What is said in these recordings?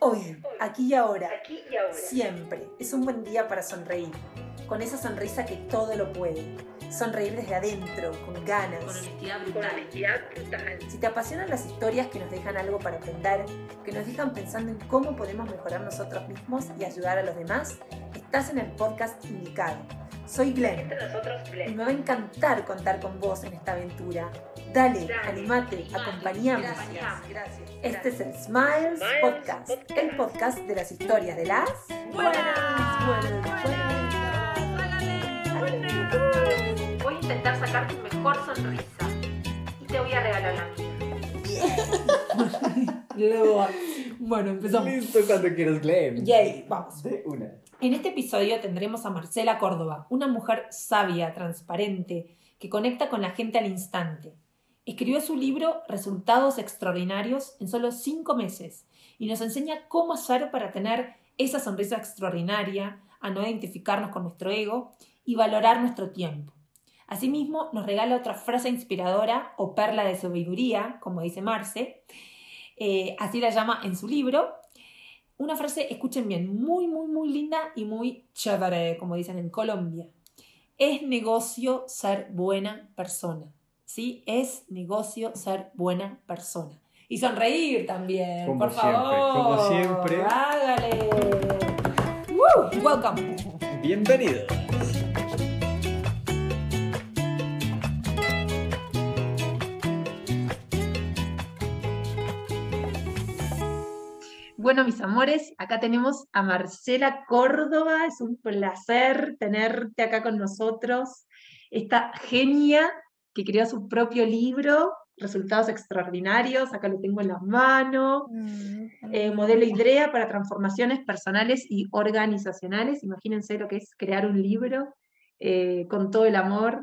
Hoy, aquí y ahora, siempre, es un buen día para sonreír, con esa sonrisa que todo lo puede. Sonreír desde adentro, con ganas. Con honestidad brutal. Si te apasionan las historias que nos dejan algo para aprender, que nos dejan pensando en cómo podemos mejorar nosotros mismos y ayudar a los demás, estás en el podcast indicado. Soy Glenn. Y me va a encantar contar con vos en esta aventura. Dale, animate, acompañame. Gracias. Este es el Smiles Podcast, el podcast de las historias de las Buenas. buenas, buenas. Voy a intentar sacar tu mejor sonrisa y te voy a regalar la mía. Luego, bueno, empezamos. Listo cuando quieras, Glenn. Yay, vamos. De una. En este episodio tendremos a Marcela Córdoba, una mujer sabia, transparente, que conecta con la gente al instante. Escribió su libro Resultados Extraordinarios en solo cinco meses y nos enseña cómo hacer para tener esa sonrisa extraordinaria, a no identificarnos con nuestro ego y valorar nuestro tiempo. Asimismo, nos regala otra frase inspiradora o perla de sabiduría, como dice Marce, eh, así la llama en su libro. Una frase, escuchen bien, muy, muy, muy linda y muy chévere, como dicen en Colombia. Es negocio ser buena persona. ¿Sí? Es negocio ser buena persona. Y sonreír también, Como por siempre, favor. como siempre. Hágale. Woo, welcome. Bienvenido. Bueno, mis amores, acá tenemos a Marcela Córdoba. Es un placer tenerte acá con nosotros. Esta genia que creó su propio libro, Resultados Extraordinarios. Acá lo tengo en la mano. Eh, modelo IDREA para transformaciones personales y organizacionales. Imagínense lo que es crear un libro eh, con todo el amor.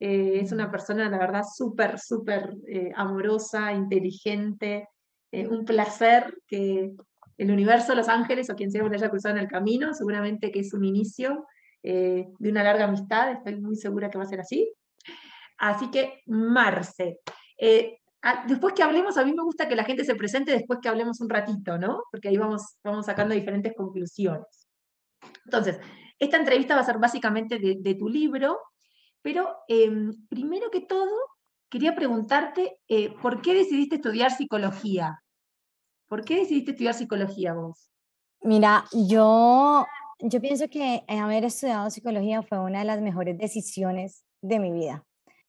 Eh, es una persona, la verdad, súper, súper amorosa, inteligente. Un placer que el universo, los ángeles o quien sea que le haya cruzado en el camino, seguramente que es un inicio de una larga amistad. Estoy muy segura que va a ser así. Así que, Marce, eh, a- después que hablemos, a mí me gusta que la gente se presente después que hablemos un ratito, ¿no? Porque ahí vamos, vamos sacando diferentes conclusiones. Entonces, esta entrevista va a ser básicamente de, de tu libro, pero em, primero que todo, quería preguntarte, eh, ¿por qué decidiste estudiar psicología? ¿Por qué decidiste estudiar psicología vos? Mira, yo, yo pienso que haber estudiado psicología fue una de las mejores decisiones de mi vida.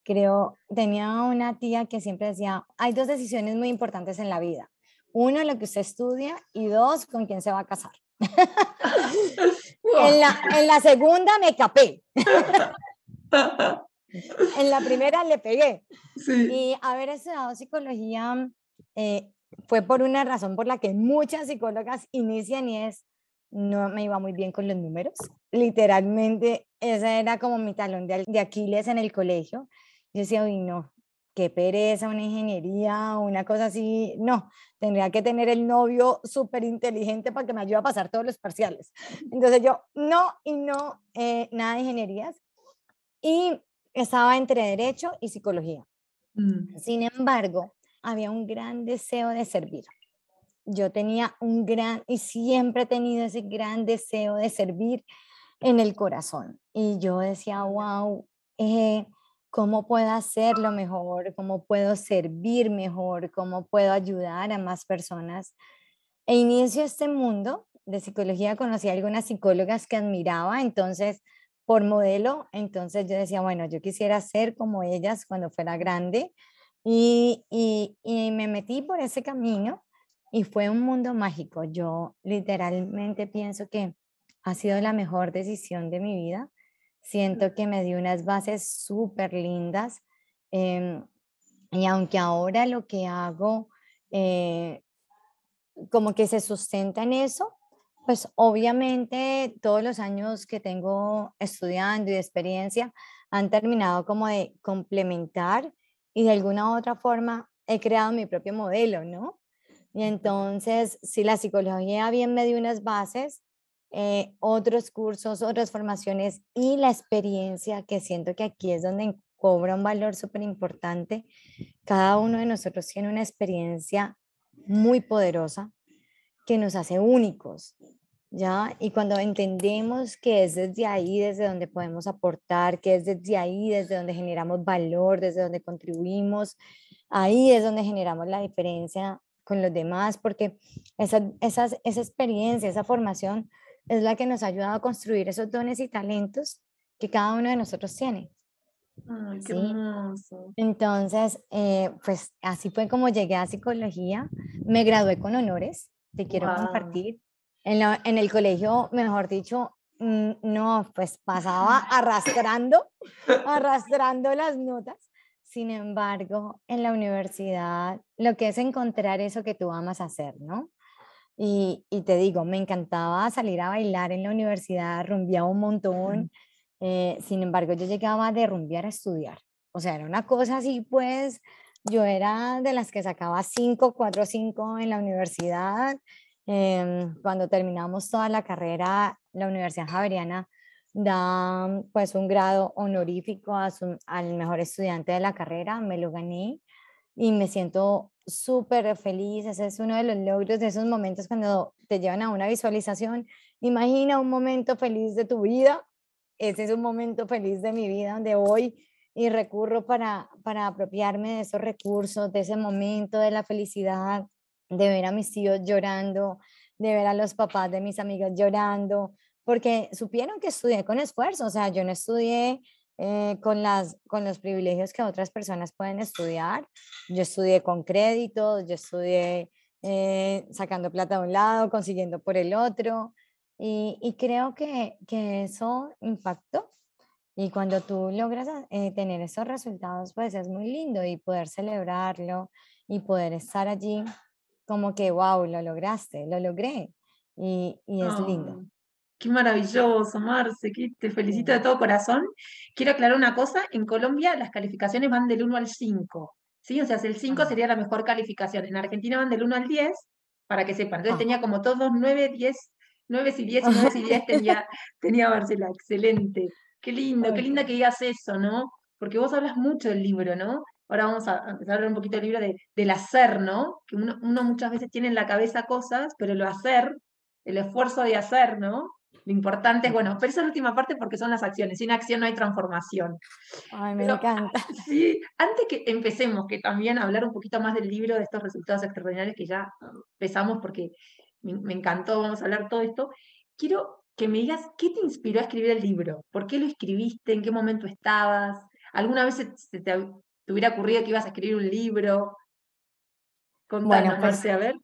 Creo, tenía una tía que siempre decía, hay dos decisiones muy importantes en la vida. Uno, lo que usted estudia y dos, con quién se va a casar. En la, en la segunda me capé, en la primera le pegué. Sí. Y haber estudiado psicología eh, fue por una razón por la que muchas psicólogas inician y es, no me iba muy bien con los números. Literalmente, ese era como mi talón de, Aquiles en el colegio. Yo decía, uy, no, qué pereza, una ingeniería, una cosa así. No, tendría que tener el novio súper inteligente para que me ayude a pasar todos los parciales. Entonces yo, no y no, eh, nada de ingenierías. Y estaba entre derecho y psicología. Mm, Sin embargo, había un gran deseo de servir. Yo tenía un gran, y siempre he tenido ese gran deseo de servir en el corazón. Y yo decía, wow, eh, ¿cómo puedo hacerlo mejor? ¿Cómo puedo servir mejor? ¿Cómo puedo ayudar a más personas? E inicio este mundo de psicología, conocí a algunas psicólogas que admiraba, entonces, por modelo, entonces yo decía, bueno, yo quisiera ser como ellas cuando fuera grande. Y, y, y me metí por ese camino y fue un mundo mágico. Yo literalmente pienso que ha sido la mejor decisión de mi vida. Siento que me dio unas bases súper lindas. em, y aunque ahora lo que hago eh, como que se sustenta en eso, pues obviamente todos los años que tengo estudiando y de experiencia han terminado como de complementar y de alguna u otra forma he creado mi propio modelo, ¿no? Y entonces, si la psicología bien me dio unas bases, eh, otros cursos, otras formaciones y la experiencia, que siento que aquí es donde cobra un valor súper importante. Cada uno de nosotros tiene una experiencia muy poderosa que nos hace únicos, ¿ya? Y cuando entendemos que es desde ahí desde donde podemos aportar, que es desde ahí desde donde generamos valor, desde donde contribuimos, ahí es donde generamos la diferencia con los demás, porque esa, esas, esa experiencia, esa formación es la que nos ha ayudado a construir esos dones y talentos que cada uno de nosotros tiene. Ay, qué Sí. hermoso. Entonces, eh, pues así fue como llegué a psicología. Me gradué con honores, te quiero compartir. En, la- en el colegio, mejor dicho, mm, no, pues pasaba arrastrando, arrastrando las notas. Sin embargo, en la universidad, lo que es encontrar eso que tú amas hacer, ¿no? Y, y te digo, me encantaba salir a bailar en la universidad, rumbeaba un montón. eh, sin embargo, yo llegaba de rumbear a estudiar. O sea, era una cosa así, pues yo era de las que sacaba 5, 4, 5 en la universidad. em, cuando terminamos toda la carrera, la Universidad Javeriana da pues un grado honorífico a su- al mejor estudiante de la carrera, me lo gané y me siento súper feliz. Ese es uno de los logros de esos momentos cuando te llevan a una visualización. Imagina un momento feliz de tu vida. Ese es un momento feliz de mi vida donde voy y recurro para, para apropiarme de esos recursos, de ese momento, de la felicidad, de ver a mis tíos llorando, de ver a los papás de mis amigas llorando, porque supieron que estudié con esfuerzo, o sea, yo no estudié eh, con, las, con los privilegios que otras personas pueden estudiar, yo estudié con créditos, yo estudié eh, sacando plata de un lado, consiguiendo por el otro, y, y creo que, que eso impactó. Y cuando tú logras eh, tener esos resultados, pues es muy lindo y poder celebrarlo y poder estar allí como que, wow, lo lograste, lo logré. Y, y es lindo. Qué maravilloso, Marce, que te felicito de todo corazón. Quiero aclarar una cosa, en Colombia las calificaciones van del 1 al 5, ¿sí? O sea, el 5 Ah. sería la mejor calificación. En Argentina van del 1 al 10, para que sepan. Entonces Ah. tenía como todos 9, 10, 9 y 10 y 9 y 10 tenía, tenía Marcela, excelente. Qué lindo, qué linda que digas eso, ¿no? Porque vos hablas mucho del libro, ¿no? Ahora vamos a empezar a hablar un poquito del libro de, del hacer, ¿no? Que uno, uno muchas veces tiene en la cabeza cosas, pero lo hacer, el esfuerzo de hacer, ¿no? Lo importante es, bueno, pero esa es la última parte porque son las acciones. Sin acción no hay transformación. Ay, me Pero, encanta. Sí, antes que empecemos, que también hablar un poquito más del libro, de estos resultados extraordinarios que ya empezamos porque me, me encantó, vamos a hablar todo esto, quiero que me digas qué te inspiró a escribir el libro, por qué lo escribiste, en qué momento estabas, alguna vez se, se te, te hubiera ocurrido que ibas a escribir un libro. Contanos, pues, Marce, a ver.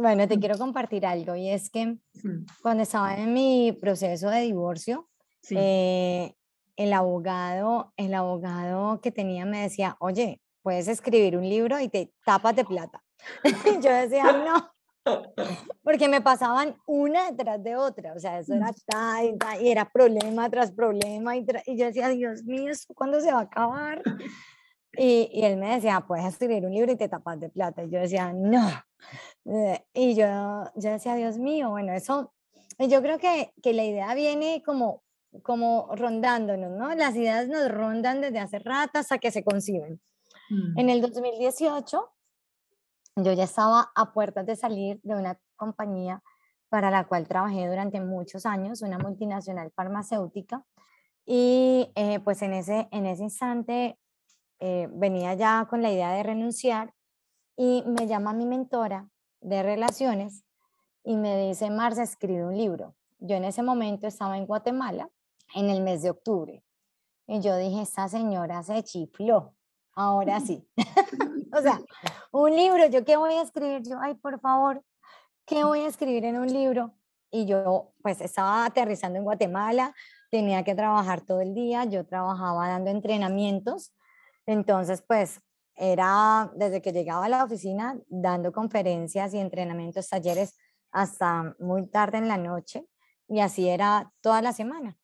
Bueno, te quiero compartir algo y es que Mm, cuando estaba en mi proceso de divorcio, Sí. eh, el abogado, el abogado que tenía me decía, oye, puedes escribir un libro y te tapas de plata. Yo decía, no, porque me pasaban una detrás de otra, o sea, eso era ta y, ta, y era problema tras problema, y, tra- y yo decía, Dios mío, ¿esto cuándo se va a acabar? Y, y él me decía, puedes escribir un libro y te tapas de plata. Y yo decía, no. Eh, Y yo, yo decía, Dios mío, bueno, eso, y yo creo que, que la idea viene como, como rondándonos, ¿no? Las ideas nos rondan desde hace rato hasta que se conciben. Mm, En el 2018, yo ya estaba a puertas de salir de una compañía para la cual trabajé durante muchos años, una multinacional farmacéutica, y eh, pues en ese, en ese instante eh, venía ya con la idea de renunciar y me llama mi mentora de relaciones y me dice, Marcia, escribe un libro. Yo en ese momento estaba en Guatemala en el mes de octubre. Y yo dije, esta señora se chifló. Ahora sí. o sea, un libro, ¿yo qué voy a escribir? Yo, ay, por favor, ¿qué voy a escribir en un libro? Y yo, pues, estaba aterrizando en Guatemala, tenía que trabajar todo el día, yo trabajaba dando entrenamientos, entonces, pues, era desde que llegaba a la oficina dando conferencias y entrenamientos, talleres, hasta muy tarde en la noche, y así era toda la semana.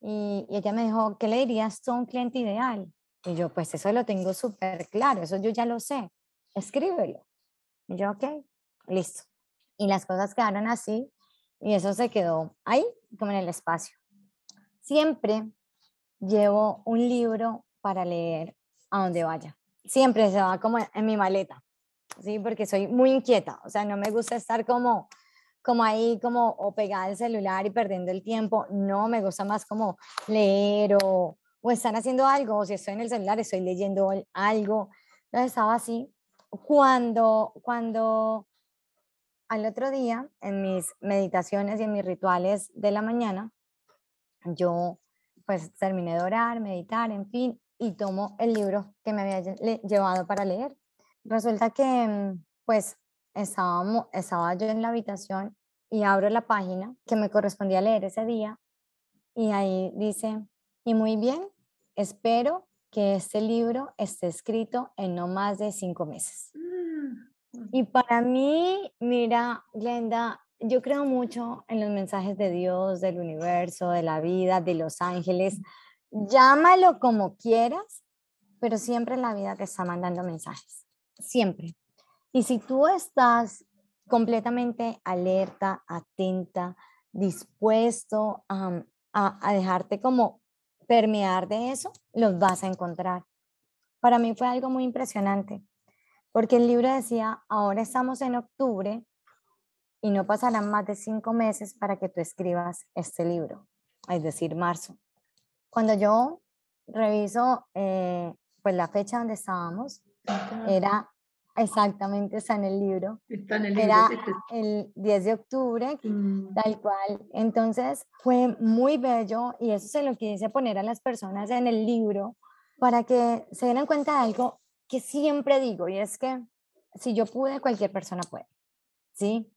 Y, ella me dijo, ¿qué le dirías a un cliente ideal? Y yo, pues eso lo tengo súper claro, eso yo ya lo sé, escríbelo. Y yo, ok, listo. Y las cosas quedaron así y eso se quedó ahí, como en el espacio. Siempre llevo un libro para leer a donde vaya. Siempre se va como en mi maleta. ¿sí? Porque soy muy inquieta, o sea, no me gusta estar como, como ahí, como o pegada al celular y perdiendo el tiempo, no, me gusta más como leer o, o estar haciendo algo, o si estoy en el celular, estoy leyendo al- algo. Entonces estaba así. Cuando, cuando al otro día, en mis meditaciones y en mis rituales de la mañana, yo pues terminé de orar, meditar, en fin, y tomo el libro que me había lle- le- llevado para leer. Resulta que mm, pues estábamos, estaba yo en la habitación y abro la página que me correspondía leer ese día y ahí dice, y muy bien, espero que este libro esté escrito en no más de cinco meses. Mm, Y para mí, mira, Glenda, yo creo mucho en los mensajes de Dios, del universo, de la vida, de los ángeles. Llámalo como quieras, pero siempre la vida te está mandando mensajes. Siempre. Y si tú estás completamente alerta, atenta, dispuesto a, a- a dejarte como permear de eso, los vas a encontrar. Para mí fue algo muy impresionante porque el libro decía, ahora estamos en octubre y no pasarán más de cinco meses para que tú escribas este libro, es decir, marzo. Cuando yo reviso eh, pues la fecha donde estábamos, está, era exactamente, está en el libro, está en el libro. era es este. el 10 de octubre, Mm, tal cual. Entonces fue muy bello y eso se lo quise poner a las personas en el libro para que se dieran cuenta de algo que siempre digo y es que si yo pude, cualquier persona puede, ¿sí?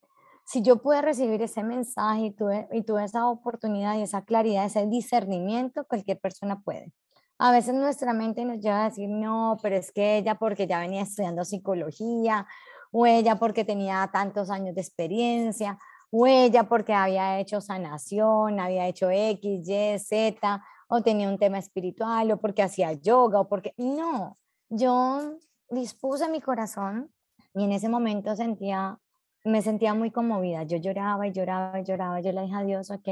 Si yo pude recibir ese mensaje y tuve, y tuve esa oportunidad y esa claridad, ese discernimiento, cualquier persona puede. A veces nuestra mente nos lleva a decir, no, pero es que ella porque ya venía estudiando psicología, o ella porque tenía tantos años de experiencia, o ella porque había hecho sanación, había hecho X, Y, Z, o tenía un tema espiritual, o porque hacía yoga, o porque... No, yo dispuse mi corazón y en ese momento sentía, me sentía muy conmovida. Yo lloraba y lloraba y lloraba. Yo le dije a Dios, ok,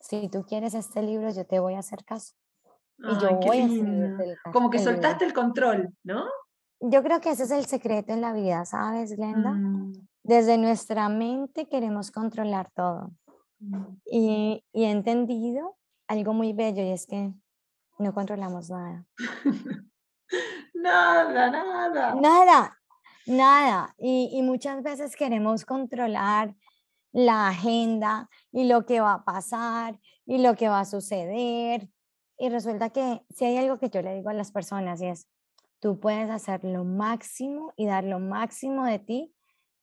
si tú quieres este libro, yo te voy a hacer caso. Y yo voy a lindo. Como que el libro". soltaste el control, ¿no? Yo creo que ese es el secreto en la vida, ¿sabes, Glenda? Mm, Desde nuestra mente queremos controlar todo. mm. Y, y he entendido algo muy bello y es que no controlamos nada. Nada, nada. Nada, nada. Y, muchas veces queremos controlar la agenda y lo que va a pasar y lo que va a suceder. Y resulta que si hay algo que yo le digo a las personas y es, tú puedes hacer lo máximo y dar lo máximo de ti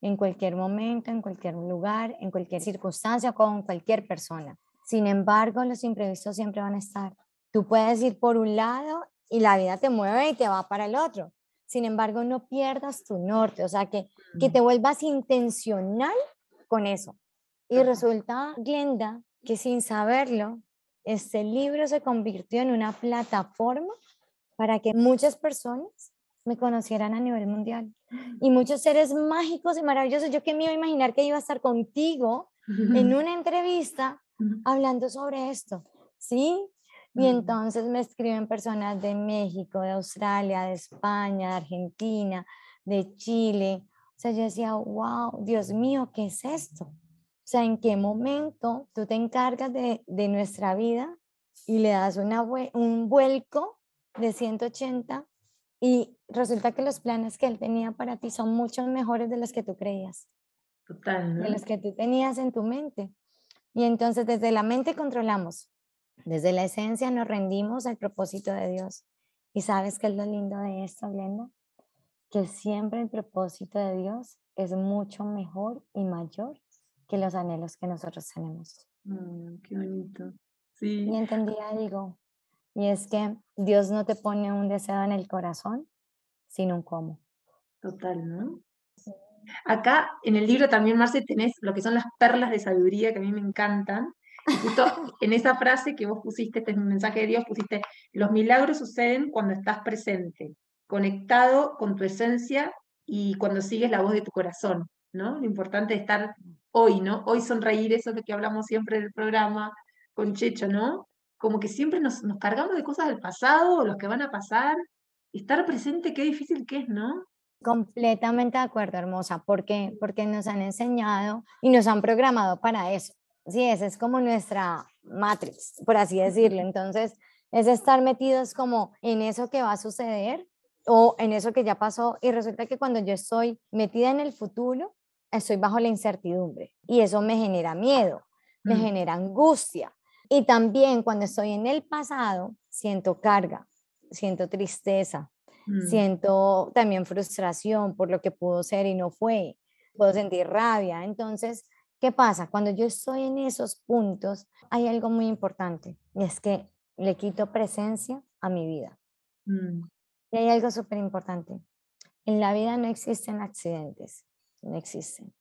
en cualquier momento, en cualquier lugar, en cualquier circunstancia, con cualquier persona. Sin embargo, los imprevistos siempre van a estar. Tú puedes ir por un lado y la vida te mueve y te va para el otro. Sin embargo, no pierdas tu norte, o sea, que, que te vuelvas intencional con eso. Y resulta, Glenda, que sin saberlo, este libro se convirtió en una plataforma para que muchas personas me conocieran a nivel mundial. Y muchos seres mágicos y maravillosos. Yo que me iba a imaginar que iba a estar contigo en una entrevista Mm, hablando sobre esto, ¿sí? Y entonces me escriben personas de México, de Australia, de España, de Argentina, de Chile. O sea, yo decía, wow, Dios mío, ¿qué es esto? O sea, ¿en qué momento tú te encargas de, de nuestra vida y le das una, un vuelco de 180 y resulta que los planes que él tenía para ti son mucho mejores de los que tú creías? Total, de ¿no? los que tú tenías en tu mente. Y entonces desde la mente controlamos, desde la esencia nos rendimos al propósito de Dios. ¿Y sabes qué es lo lindo de esto, Glenda? Que siempre el propósito de Dios es mucho mejor y mayor que los anhelos que nosotros tenemos. Mm, qué bonito. Sí. Y entendí algo, y es que Dios no te pone un deseo en el corazón, sino un cómo. Total, ¿no? Acá en el libro también, Marce, tenés lo que son las perlas de sabiduría que a mí me encantan. Justo en esa frase que vos pusiste, este mensaje de Dios, pusiste, los milagros suceden cuando estás presente, conectado con tu esencia y cuando sigues la voz de tu corazón, ¿no? Lo importante es estar hoy, ¿no? Hoy sonreír, eso es lo que hablamos siempre en el programa con Checho, ¿no? Como que siempre nos, cargamos de cosas del pasado o los que van a pasar. Estar presente, qué difícil que es, ¿no? Completamente de acuerdo, hermosa, porque porque nos han enseñado y nos han programado para eso. Sí, esa es como nuestra matrix, por así decirlo. Entonces, es estar metidos como en eso que va a suceder o en eso que ya pasó y resulta que cuando yo estoy metida en el futuro, estoy bajo la incertidumbre y eso me genera miedo, me Mm. genera angustia. Y también cuando estoy en el pasado, siento carga, siento tristeza, Mm. siento también frustración por lo que pudo ser y no fue, puedo sentir rabia. Entonces, ¿qué pasa? Cuando yo estoy en esos puntos, hay algo muy importante y es que le quito presencia a mi vida. Mm. Y hay algo súper importante. En la vida no existen accidentes, no existen.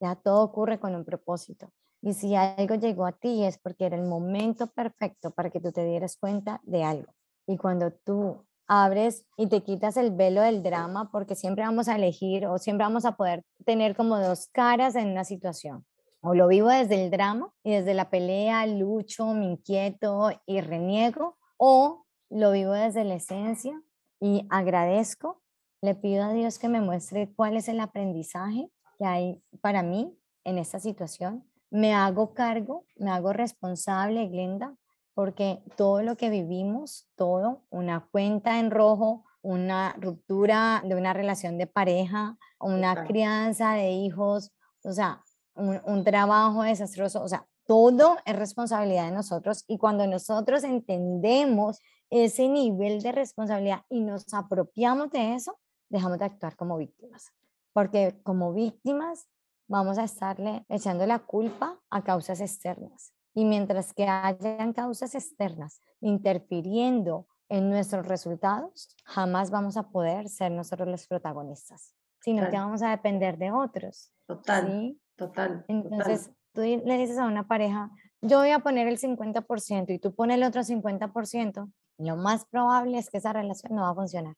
Ya todo ocurre con un propósito. Y si algo llegó a ti es porque era el momento perfecto para que tú te dieras cuenta de algo. Y cuando tú abres y te quitas el velo del drama, porque siempre vamos a elegir o siempre vamos a poder tener como dos caras en una situación. O lo vivo desde el drama y desde la pelea, lucho, me inquieto y reniego, o lo vivo desde la esencia y agradezco, le pido a Dios que me muestre cuál es el aprendizaje que hay para mí en esta situación. Me hago cargo, me hago responsable, Glenda, porque todo lo que vivimos, todo, una cuenta en rojo, una ruptura de una relación de pareja, una crianza de hijos, o sea, un, un trabajo desastroso, o sea, todo es responsabilidad de nosotros y cuando nosotros entendemos ese nivel de responsabilidad y nos apropiamos de eso, dejamos de actuar como víctimas, porque como víctimas vamos a estarle echando la culpa a causas externas. Y mientras que hayan causas externas interfiriendo en nuestros resultados, jamás vamos a poder ser nosotros los protagonistas, sino que vamos a depender de otros. Total, ¿sí? Total. Entonces, tú le dices a una pareja, yo voy a poner el 50% y tú pones el otro 50%, lo más probable es que esa relación no va a funcionar.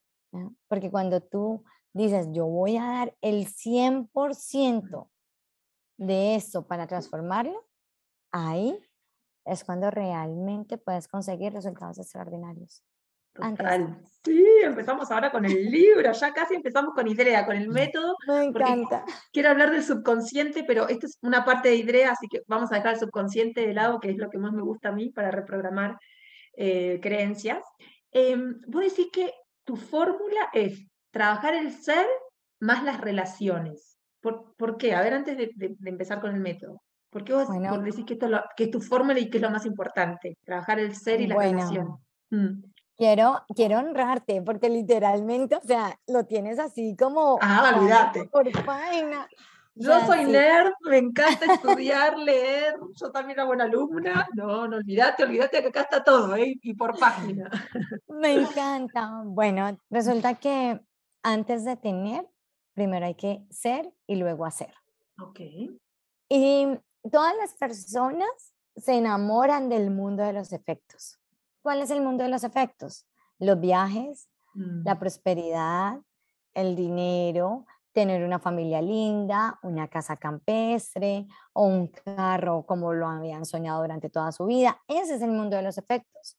Porque cuando tú dices, yo voy a dar el 100% de esto para transformarlo, ahí es cuando realmente puedes conseguir resultados extraordinarios. Antes Total. Sí, empezamos ahora con el libro, ya casi empezamos con idea, con el método. Me encanta. Quiero hablar del subconsciente, pero esto es una parte de idea, así que vamos a dejar el subconsciente de lado, que es lo que más me gusta a mí para reprogramar eh, creencias. Em, vos decís que tu fórmula es trabajar el ser más las relaciones. ¿Por, por qué? A ver, antes de, de- de empezar con el método. ¿Por qué vos, Bueno. decís que, esto es lo- que es tu fórmula y que es lo más importante? Trabajar el ser y la Bueno. relación. Mm. Quiero, quiero honrarte porque literalmente, o sea, lo tienes así como Ah, olvídate. por página. O Yo sea, soy sí. nerd, me encanta estudiar, leer, yo también era buena alumna. No, no olvídate, olvídate que acá está todo, ¿eh? Y por página. Me encanta. Bueno, resulta que antes de tener, primero hay que ser y luego hacer. Ok. Y todas las personas se enamoran del mundo de los efectos. ¿Cuál es el mundo de los efectos? Los viajes, Mm. la prosperidad, el dinero, tener una familia linda, una casa campestre o un carro como lo habían soñado durante toda su vida. Ese es el mundo de los efectos.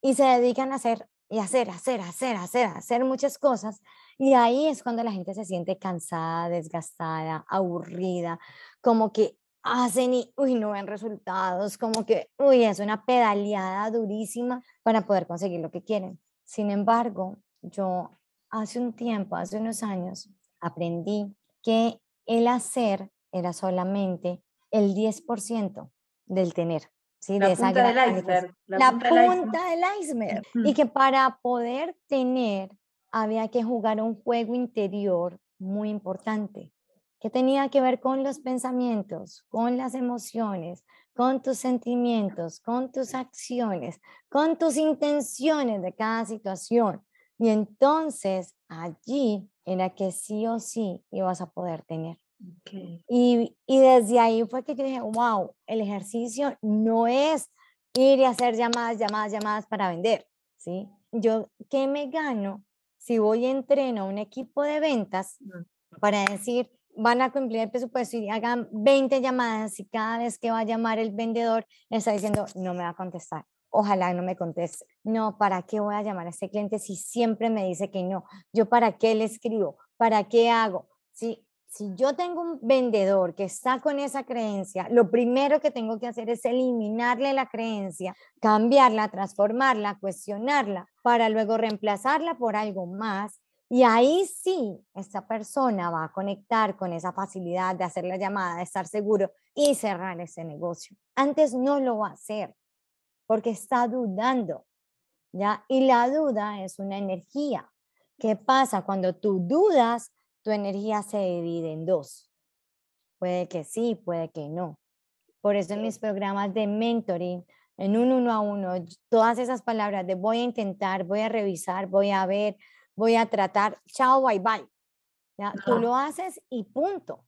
Y se dedican a hacer y hacer, hacer, hacer, hacer, hacer muchas cosas. Y ahí es cuando la gente se siente cansada, desgastada, aburrida, como que hacen y, uy, no ven resultados, como que, uy, es una pedaleada durísima para poder conseguir lo que quieren. Sin embargo, yo hace un tiempo, hace unos años, aprendí que el hacer era solamente el 10% del tener. ¿sí? La de esa punta del iceberg. La, la punta del iceberg. punta del iceberg. Ujú. Y que para poder tener había que jugar un juego interior muy importante, que tenía que ver con los pensamientos, con las emociones, con tus sentimientos, con tus acciones, con tus intenciones de cada situación. Y entonces allí era que sí o sí ibas a poder tener. Y, y desde ahí fue que yo dije, wow, el ejercicio no es ir y hacer llamadas, llamadas, llamadas para vender, ¿sí? Yo, ¿qué me gano si voy y entreno a un equipo de ventas para decir, van a cumplir el presupuesto y hagan 20 llamadas y cada vez que va a llamar el vendedor está diciendo, no me va a contestar? Ojalá no me conteste. No, ¿para qué voy a llamar a este cliente si siempre me dice que no? ¿Yo para qué le escribo? ¿Para qué hago? Si, si yo tengo un vendedor que está con esa creencia, lo primero que tengo que hacer es eliminarle la creencia, cambiarla, transformarla, cuestionarla, para luego reemplazarla por algo más. Y ahí sí, esta persona va a conectar con esa facilidad de hacer la llamada, de estar seguro y cerrar ese negocio. Antes no lo va a hacer porque está dudando, ¿ya? Y la duda es una energía. ¿Qué pasa cuando tú dudas? Tu energía se divide en dos. Puede que sí, puede que no. Por eso en mis programas de mentoring, en un uno a uno, todas esas palabras de voy a intentar, voy a revisar, voy a ver, voy a tratar, chao, bye bye. ¿Ya? Tú lo haces y punto.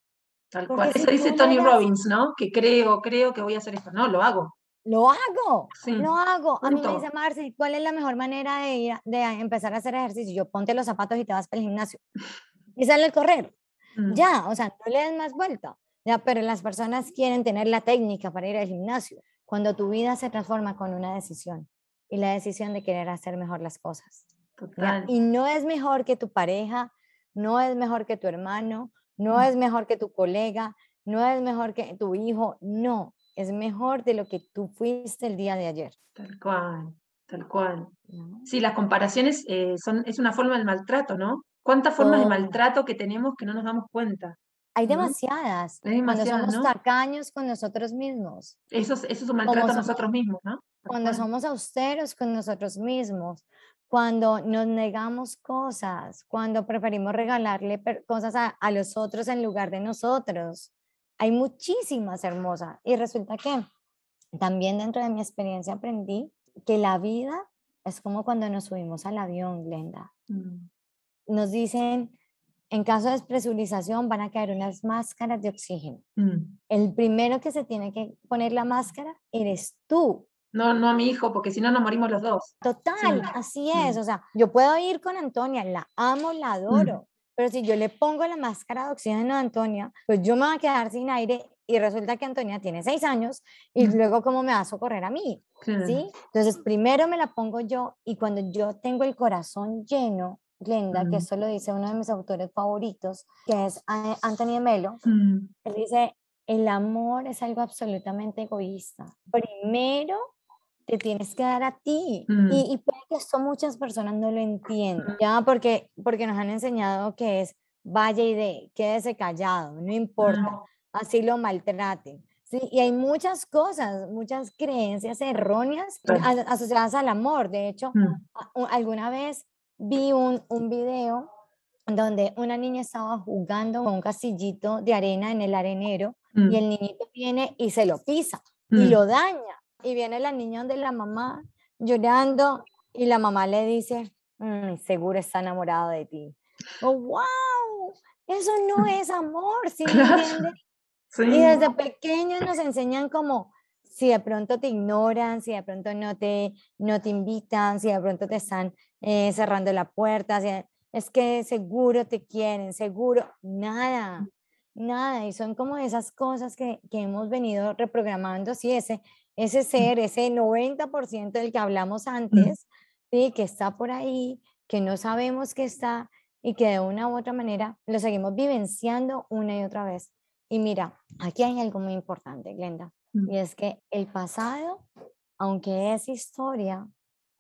Tal Porque cual. si Eso dice Tony Robbins, ¿no? Que creo, creo que voy a hacer esto. No, lo hago. Lo hago, Sí, lo hago. A mí me punto. dice Marci, ¿cuál es la mejor manera de, ir de empezar a hacer ejercicio? Yo ponte los zapatos y te vas para el gimnasio. Y sale a correr. Mm, Ya, o sea, no le des más vuelta. Ya, pero las personas quieren tener la técnica para ir al gimnasio. Cuando tu vida se transforma con una decisión y la decisión de querer hacer mejor las cosas. Total. Y no es mejor que tu pareja, no es mejor que tu hermano, no Mm. es mejor que tu colega, no es mejor que tu hijo, no, es mejor de lo que tú fuiste el día de ayer. Tal cual. Tal cual. Sí, las comparaciones eh, son, es una forma del maltrato, ¿no? ¿Cuántas formas de Todo. maltrato que tenemos que no nos damos cuenta? Hay demasiadas. Hay Cuando demasiadas, somos ¿no? tacaños con nosotros mismos, Eso es, eso es un maltrato a somos- nosotros mismos, ¿no? Cuando somos austeros con nosotros mismos, cuando nos negamos cosas, cuando preferimos regalarle cosas a, a los otros en lugar de nosotros. Hay muchísimas hermosas. Y resulta que también dentro de mi experiencia aprendí que la vida es como cuando nos subimos al avión, Glenda. Mm, Nos dicen, en caso de despresurización van a caer unas máscaras de oxígeno. mm. El primero que se tiene que poner la máscara eres tú. No, no a mi hijo, porque si no nos morimos los dos. Total, así es. O sea, yo puedo ir con Antonia, la amo, la adoro, pero si yo le pongo la máscara de oxígeno a Antonia, pues yo me voy a quedar sin aire y resulta que Antonia tiene seis años y Mm. luego cómo me va a socorrer a mí, Claro. ¿sí? Entonces, primero me la pongo yo y cuando yo tengo el corazón lleno, Glenda, que Mm. eso lo dice uno de mis autores favoritos, que es a- Anthony Melo, Mm, él dice, el amor es algo absolutamente egoísta. Primero te tienes que dar a ti. Mm. Y, y puede que esto muchas personas no lo entiendan, ¿ya? Porque, porque nos han enseñado que es vaya y de, quédese callado, no importa, así lo maltraten. ¿sí? Y hay muchas cosas, muchas creencias erróneas a- asociadas al amor. De hecho, mm, alguna vez vi un, un video donde una niña estaba jugando con un castillito de arena en el arenero mm, y el niñito viene y se lo pisa y mm. lo daña. Y viene la niña donde la mamá llorando y la mamá le dice, "Mm, seguro está enamorado de ti. Oh, wow, eso no es amor, ¿sí me Claro. entiendes? Sí. Y desde pequeños nos enseñan como si de pronto te ignoran, si de pronto no te, no te invitan, si de pronto te están eh, cerrando la puerta, si- es que seguro te quieren, seguro, nada, nada. Y son como esas cosas que, que hemos venido reprogramando, sí, ese, ese ser, ese 90% del que hablamos antes, sí, que está por ahí, que no sabemos que está y que de una u otra manera lo seguimos vivenciando una y otra vez. Y mira, aquí hay algo muy importante, Glenda, Mm. y es que el pasado, aunque es historia,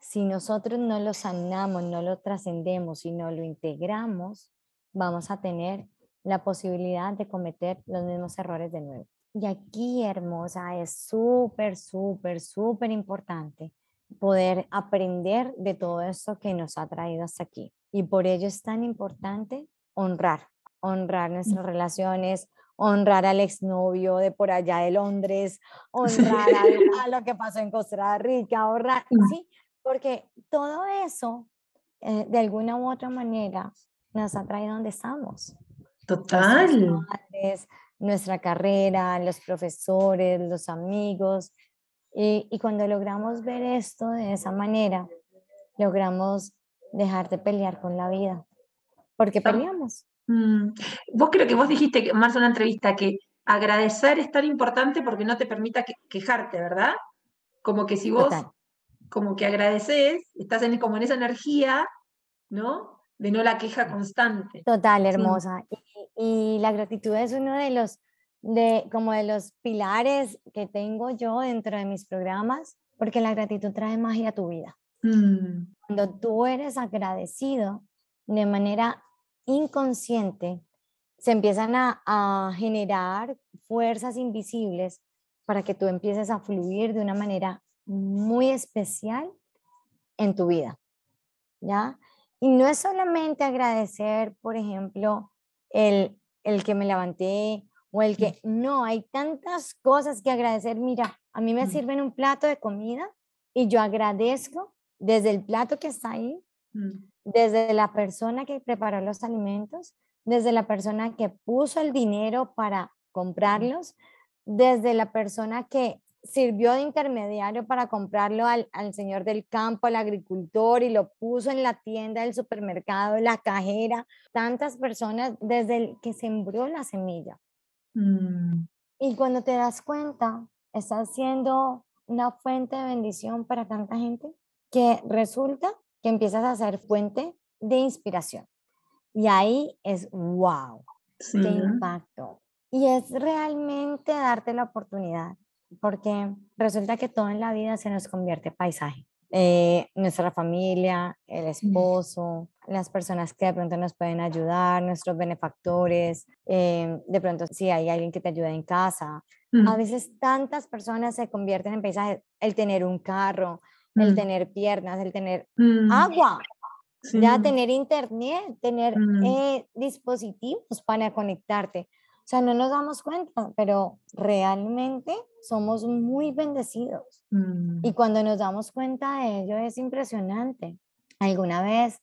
si nosotros no lo sanamos, no lo trascendemos y no lo integramos, vamos a tener la posibilidad de cometer los mismos errores de nuevo. Y aquí, hermosa, es súper, súper, súper importante poder aprender de todo esto que nos ha traído hasta aquí. Y por ello es tan importante honrar, honrar nuestras relaciones, honrar al exnovio de por allá de Londres, honrar a, lo que pasó en Costa Rica, honrar, Mm. sí, porque todo eso, eh, de alguna u otra manera, nos ha traído donde estamos. Total. Nuestra carrera, los profesores, los amigos. Y, y cuando logramos ver esto de esa manera, logramos dejar de pelear con la vida. Porque Ah. peleamos. Mm. Vos creo que vos dijiste, Marcia, en una entrevista, que agradecer es tan importante porque no te permita que- quejarte, ¿verdad? Como que si vos, Total. como que agradeces, estás en, como en esa energía, ¿no? De no la queja constante. Total, Sí. hermosa. Y, y la gratitud es uno de los, de, como de los pilares que tengo yo dentro de mis programas, porque la gratitud trae magia a tu vida. Mm, Cuando tú eres agradecido de manera inconsciente, se empiezan a, a generar fuerzas invisibles para que tú empieces a fluir de una manera muy especial en tu vida. ¿Ya? Y no es solamente agradecer, por ejemplo, el, el que me levanté o el que, no, hay tantas cosas que agradecer. Mira, a mí me Mm. sirven un plato de comida y yo agradezco desde el plato que está ahí, mm, desde la persona que preparó los alimentos, desde la persona que puso el dinero para comprarlos, desde la persona que sirvió de intermediario para comprarlo al, al señor del campo, al agricultor y lo puso en la tienda del supermercado, la cajera, tantas personas desde el que sembró la semilla. mm, Y cuando te das cuenta, estás siendo una fuente de bendición para tanta gente que resulta que empiezas a ser fuente de inspiración. Y ahí es, wow, sí. qué impacto. Y es realmente darte la oportunidad, porque resulta que todo en la vida se nos convierte en paisaje. Eh, nuestra familia, el esposo, las personas que de pronto nos pueden ayudar, nuestros benefactores, eh, de pronto si hay alguien que te ayuda en casa. Mm, A veces tantas personas se convierten en paisajes. El tener un carro, el mm, tener piernas, el tener mm, agua, ya sí, tener internet, tener Mm. eh, dispositivos para conectarte. O sea, no nos damos cuenta, pero realmente somos muy bendecidos. mm, Y cuando nos damos cuenta de ello es impresionante. Alguna vez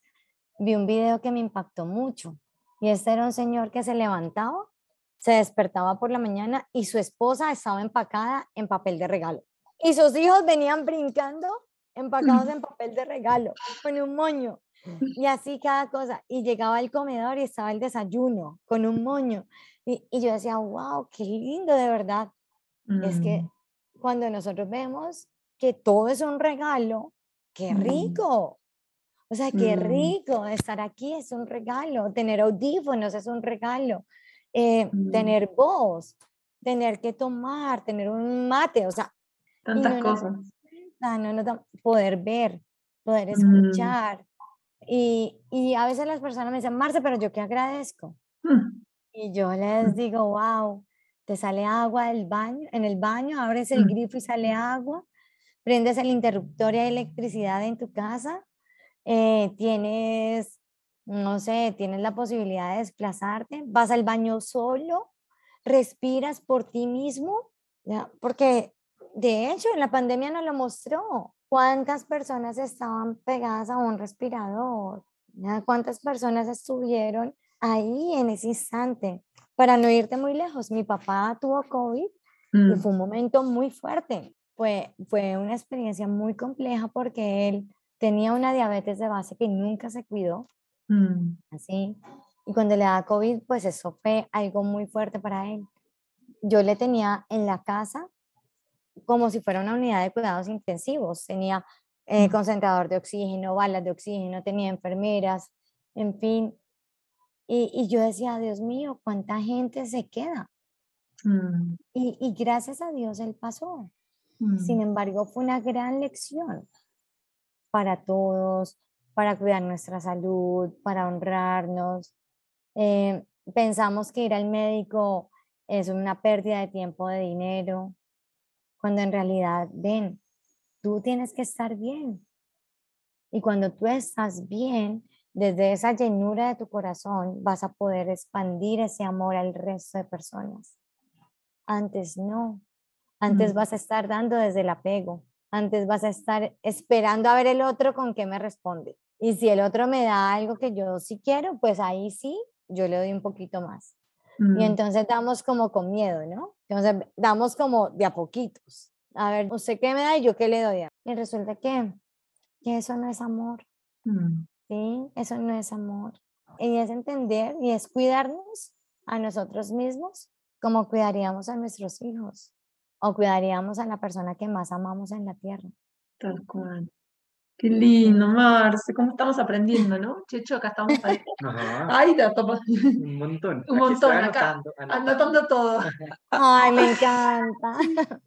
vi un video que me impactó mucho y este era un señor que se levantaba, se despertaba por la mañana y su esposa estaba empacada en papel de regalo. Y sus hijos venían brincando empacados en papel de regalo, con un moño. Y así cada cosa. Y llegaba al comedor y estaba el desayuno con un moño. Y, y yo decía, wow, qué lindo de verdad. Es que mm, cuando nosotros vemos que todo es un regalo, qué Mm. rico. O sea, qué Mm. rico estar aquí es un regalo, tener audífonos es un regalo, eh, Mm. tener voz, tener que tomar, tener un mate, o sea, tantas no nos cosas. cuenta, no nos dam- poder ver, poder Mm. Y, y a veces las personas me dicen, Marce, pero yo qué agradezco. Mm, Y yo les digo, wow, te sale agua del baño, en el baño, abres el Mm. grifo y sale agua, prendes el interruptor y hay electricidad en tu casa, eh, tienes, no sé, tienes la posibilidad de desplazarte, vas al baño solo, respiras por ti mismo, ¿ya? porque de hecho en la pandemia nos lo mostró. ¿Cuántas personas estaban pegadas a un respirador? ¿Cuántas personas estuvieron ahí en ese instante? Para no irte muy lejos, mi papá tuvo COVID y mm, fue un momento muy fuerte. Fue, fue una experiencia muy compleja porque él tenía una diabetes de base que nunca se cuidó, mm, así. Y cuando le da COVID, pues eso fue algo muy fuerte para él. Yo le tenía en la casa como si fuera una unidad de cuidados intensivos. Tenía eh, Mm. concentrador de oxígeno, balas de oxígeno, tenía enfermeras, en fin. Y, y yo decía, Dios mío, ¿cuánta gente se queda? mm, Y, y gracias a Dios él pasó. mm, Sin embargo, fue una gran lección para todos, para cuidar nuestra salud, para honrarnos. Eh, pensamos que ir al médico es una pérdida de tiempo, de dinero, cuando en realidad, ven, tú tienes que estar bien. Y cuando tú estás bien, desde esa llenura de tu corazón, vas a poder expandir ese amor al resto de personas. Antes no. Antes Mm. vas a estar dando desde el apego. Antes vas a estar esperando a ver el otro con qué me responde. Y si el otro me da algo que yo sí quiero, pues ahí sí, yo le doy un poquito más. Y mm, entonces damos como con miedo, ¿no? Entonces damos como de a poquitos. A ver, ¿usted qué me da y yo qué le doy? Y resulta que, que eso no es amor, mm, ¿sí? Eso no es amor. Y es entender y es cuidarnos a nosotros mismos como cuidaríamos a nuestros hijos o cuidaríamos a la persona que más amamos en la tierra. tal cual. Qué lindo, Marce, cómo estamos aprendiendo, ¿no? Checho, acá estamos ahí. Ajá. Ay, la toma- Un montón. Un montón, acá, anotando, anotando. anotando todo. Ay, me encanta.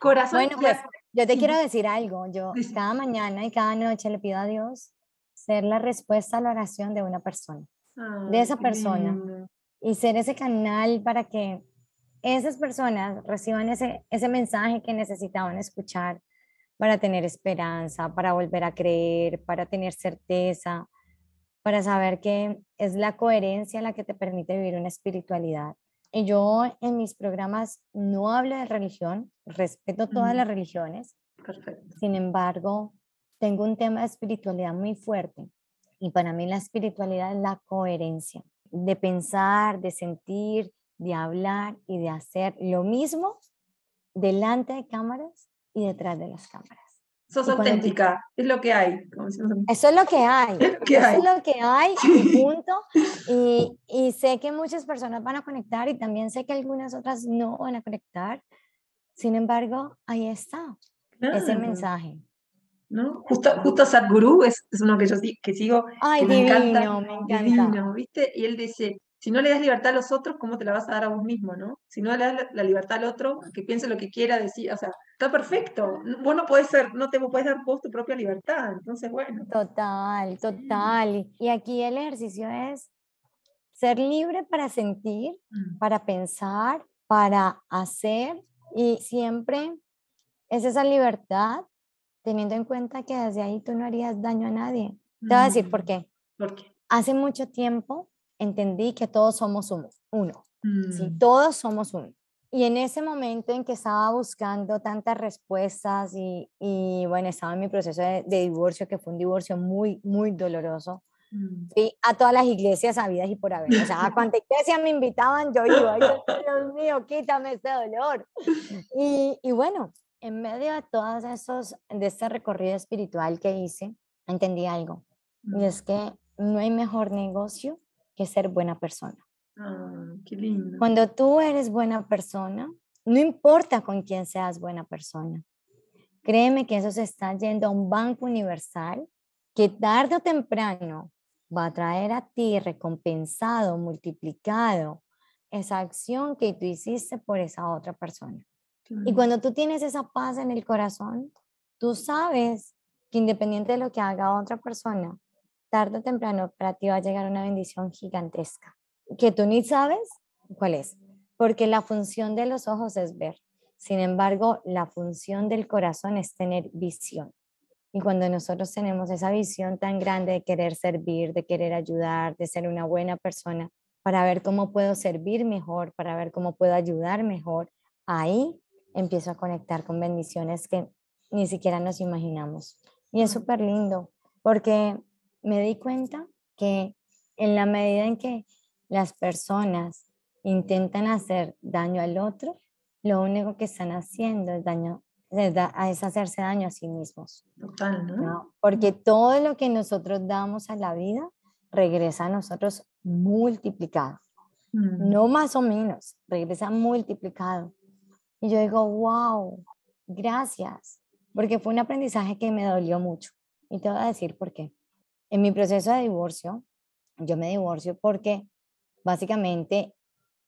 Corazón. Bueno, pues yo te Sí. quiero decir algo. Yo Dice. cada mañana y cada noche le pido a Dios ser la respuesta a la oración de una persona de Ay, esa qué persona. lindo. y ser ese canal para que esas personas reciban ese, ese mensaje que necesitaban escuchar para tener esperanza, para volver a creer, para tener certeza, para saber que es la coherencia la que te permite vivir una espiritualidad. Y yo en mis programas no hablo de religión, respeto todas las religiones, Perfecto. sin embargo, tengo un tema de espiritualidad muy fuerte y para mí la espiritualidad es la coherencia de pensar, de sentir, de hablar y de hacer lo mismo delante de cámaras y detrás de las cámaras. Sos auténtica, es lo que hay. como Eso es lo que hay. Es lo que Eso hay. es lo que hay y punto. Y, y sé que muchas personas van a conectar y también sé que algunas otras no van a conectar. Sin embargo, ahí está ese Claro, mensaje. ¿no? Justo, justo Sadhguru es, es uno que yo que sigo, Ay, que me encanta, divino, me encanta. divino, ¿viste? Y él dice, si no le das libertad a los otros, ¿cómo te la vas a dar a vos mismo, no? Si no le das la, la libertad al otro, que piense lo que quiera decir, o sea, está perfecto. Vos no podés ser, no te puedes dar vos tu propia libertad, entonces, bueno. Total, total. Y- aquí el ejercicio es ser libre para sentir, Mm, para pensar, para hacer y siempre es esa libertad teniendo en cuenta que desde ahí tú no harías daño a nadie. Te voy a decir por mm, qué. ¿Por qué? Hace mucho tiempo entendí que todos somos uno, uno, ¿sí? Mm, Todos somos uno. Y en ese momento en que estaba buscando tantas respuestas y, y bueno, estaba en mi proceso de, de divorcio, que fue un divorcio muy, muy doloroso, mm, fui a todas las iglesias habidas y por haber. O sea, a cuanta iglesia me invitaban, yo iba. y yo, Dios mío, quítame este dolor. Y, y bueno, en medio de todos esos, de este recorrido espiritual que hice, entendí algo. mm. Y es que no hay mejor negocio que ser buena persona. Ah, qué lindo. Cuando tú eres buena persona, no importa con quién seas buena persona. Créeme que eso se está yendo a un banco universal que tarde o temprano va a traer a ti recompensado, multiplicado esa acción que tú hiciste por esa otra persona. Y cuando tú tienes esa paz en el corazón, tú sabes que independiente de lo que haga otra persona, tarde o temprano para ti va a llegar una bendición gigantesca, que tú ni sabes cuál es, porque la función de los ojos es ver. Sin embargo, la función del corazón es tener visión. Y cuando nosotros tenemos esa visión tan grande de querer servir, de querer ayudar, de ser una buena persona, para ver cómo puedo servir mejor, para ver cómo puedo ayudar mejor, ahí empiezo a conectar con bendiciones que ni siquiera nos imaginamos. Y es súper lindo, porque me di cuenta que en la medida en que las personas intentan hacer daño al otro, lo único que están haciendo es, daño, es, hacerse daño a sí mismos. Total, ¿no? ¿no? Porque todo lo que nosotros damos a la vida regresa a nosotros multiplicado Mm, no más o menos, regresa multiplicado. Y yo digo, wow, gracias, porque fue un aprendizaje que me dolió mucho. Y te voy a decir por qué. En mi proceso de divorcio, yo me divorcio porque básicamente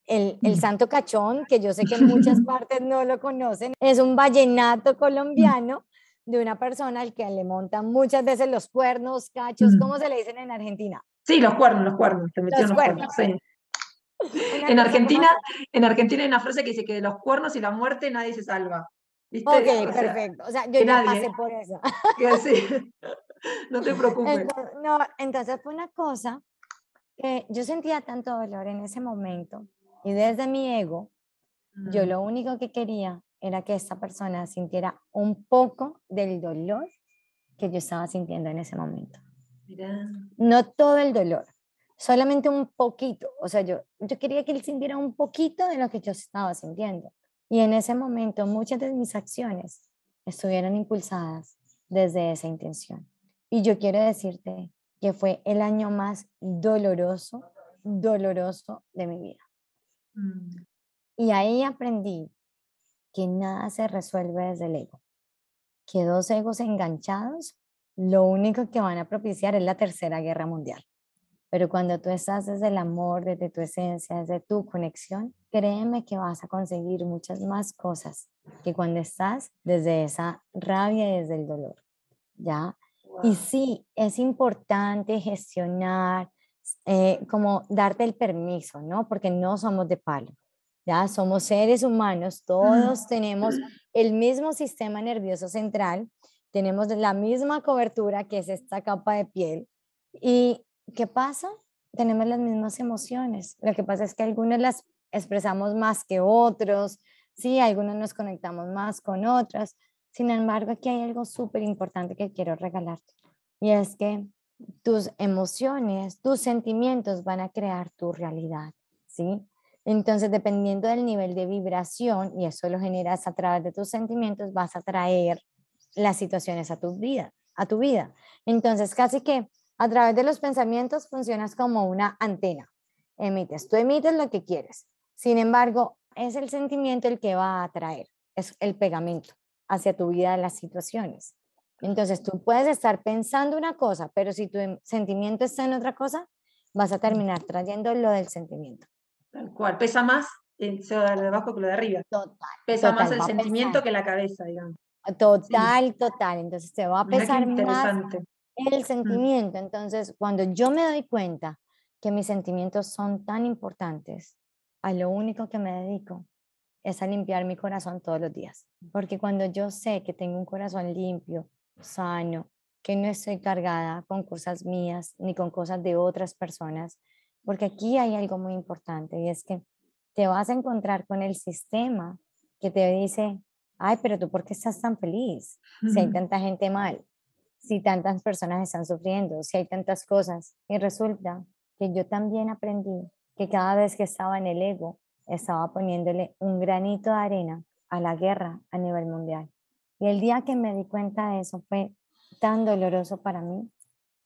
el, el Mm. santo cachón, que yo sé que en muchas partes no lo conocen, es un vallenato colombiano de una persona al que le montan muchas veces los cuernos, cachos, Mm. ¿cómo se le dicen en Argentina? Sí, los cuernos, los cuernos, te metieron los cuernos. cuernos, sí. En Argentina, como- en Argentina hay una frase que dice que de los cuernos y la muerte nadie se salva. ¿Viste? Ok, O sea, perfecto. O sea, yo ya nadie. pasé por eso. que sí. No te preocupes. Entonces, no, entonces fue una cosa que yo sentía tanto dolor en ese momento y desde mi ego, yo Mm, lo único que quería era que esta persona sintiera un poco del dolor que yo estaba sintiendo en ese momento. No todo el dolor, solamente un poquito. O sea, yo, yo quería que él sintiera un poquito de lo que yo estaba sintiendo. Y en ese momento muchas de mis acciones estuvieron impulsadas desde esa intención. Y yo quiero decirte que fue el año más doloroso, doloroso de mi vida. Mm, Y ahí aprendí que nada se resuelve desde el ego, que dos egos enganchados lo único que van a propiciar es la tercera guerra mundial. Pero cuando tú estás desde el amor, desde tu esencia, desde tu conexión, créeme que vas a conseguir muchas más cosas que cuando estás desde esa rabia y desde el dolor. ¿Ya? Y sí, es importante gestionar, eh, como darte el permiso, ¿no? Porque no somos de palo. Ya somos seres humanos, todos tenemos el mismo sistema nervioso central, tenemos la misma cobertura que es esta capa de piel. ¿Y qué pasa? Tenemos las mismas emociones. Lo que pasa es que algunos las expresamos más que otros, sí, algunos nos conectamos más con otras. Sin embargo, aquí hay algo súper importante que quiero regalarte. Y es que tus emociones, tus sentimientos van a crear tu realidad, ¿sí? Entonces, dependiendo del nivel de vibración, y eso lo generas a través de tus sentimientos, vas a traer las situaciones a tu vida, a tu vida. Entonces, casi que a través de los pensamientos funcionas como una antena. Emites, tú emites lo que quieres. Sin embargo, es el sentimiento el que va a atraer, es el pegamento hacia tu vida las situaciones. Entonces, tú puedes estar pensando una cosa, pero si tu em, sentimiento está en otra cosa, vas a terminar trayendo lo del sentimiento. Tal cual, pesa más el de abajo que lo de arriba. Total. Pesa más el sentimiento que la cabeza, digamos. Total, total. Entonces te va a pesar más el mm. sentimiento. Entonces, cuando yo me doy cuenta que mis sentimientos son tan importantes, a lo único que me dedico es a limpiar mi corazón todos los días. Porque cuando yo sé que tengo un corazón limpio, sano, que no estoy cargada con cosas mías ni con cosas de otras personas, porque aquí hay algo muy importante y es que te vas a encontrar con el sistema que te dice, ay, pero tú, ¿por qué estás tan feliz? Si hay tanta gente mal, si tantas personas están sufriendo, si hay tantas cosas. Y resulta que yo también aprendí que cada vez que estaba en el ego, estaba poniéndole un granito de arena a la guerra a nivel mundial. Y el día que me di cuenta de eso fue tan doloroso para mí,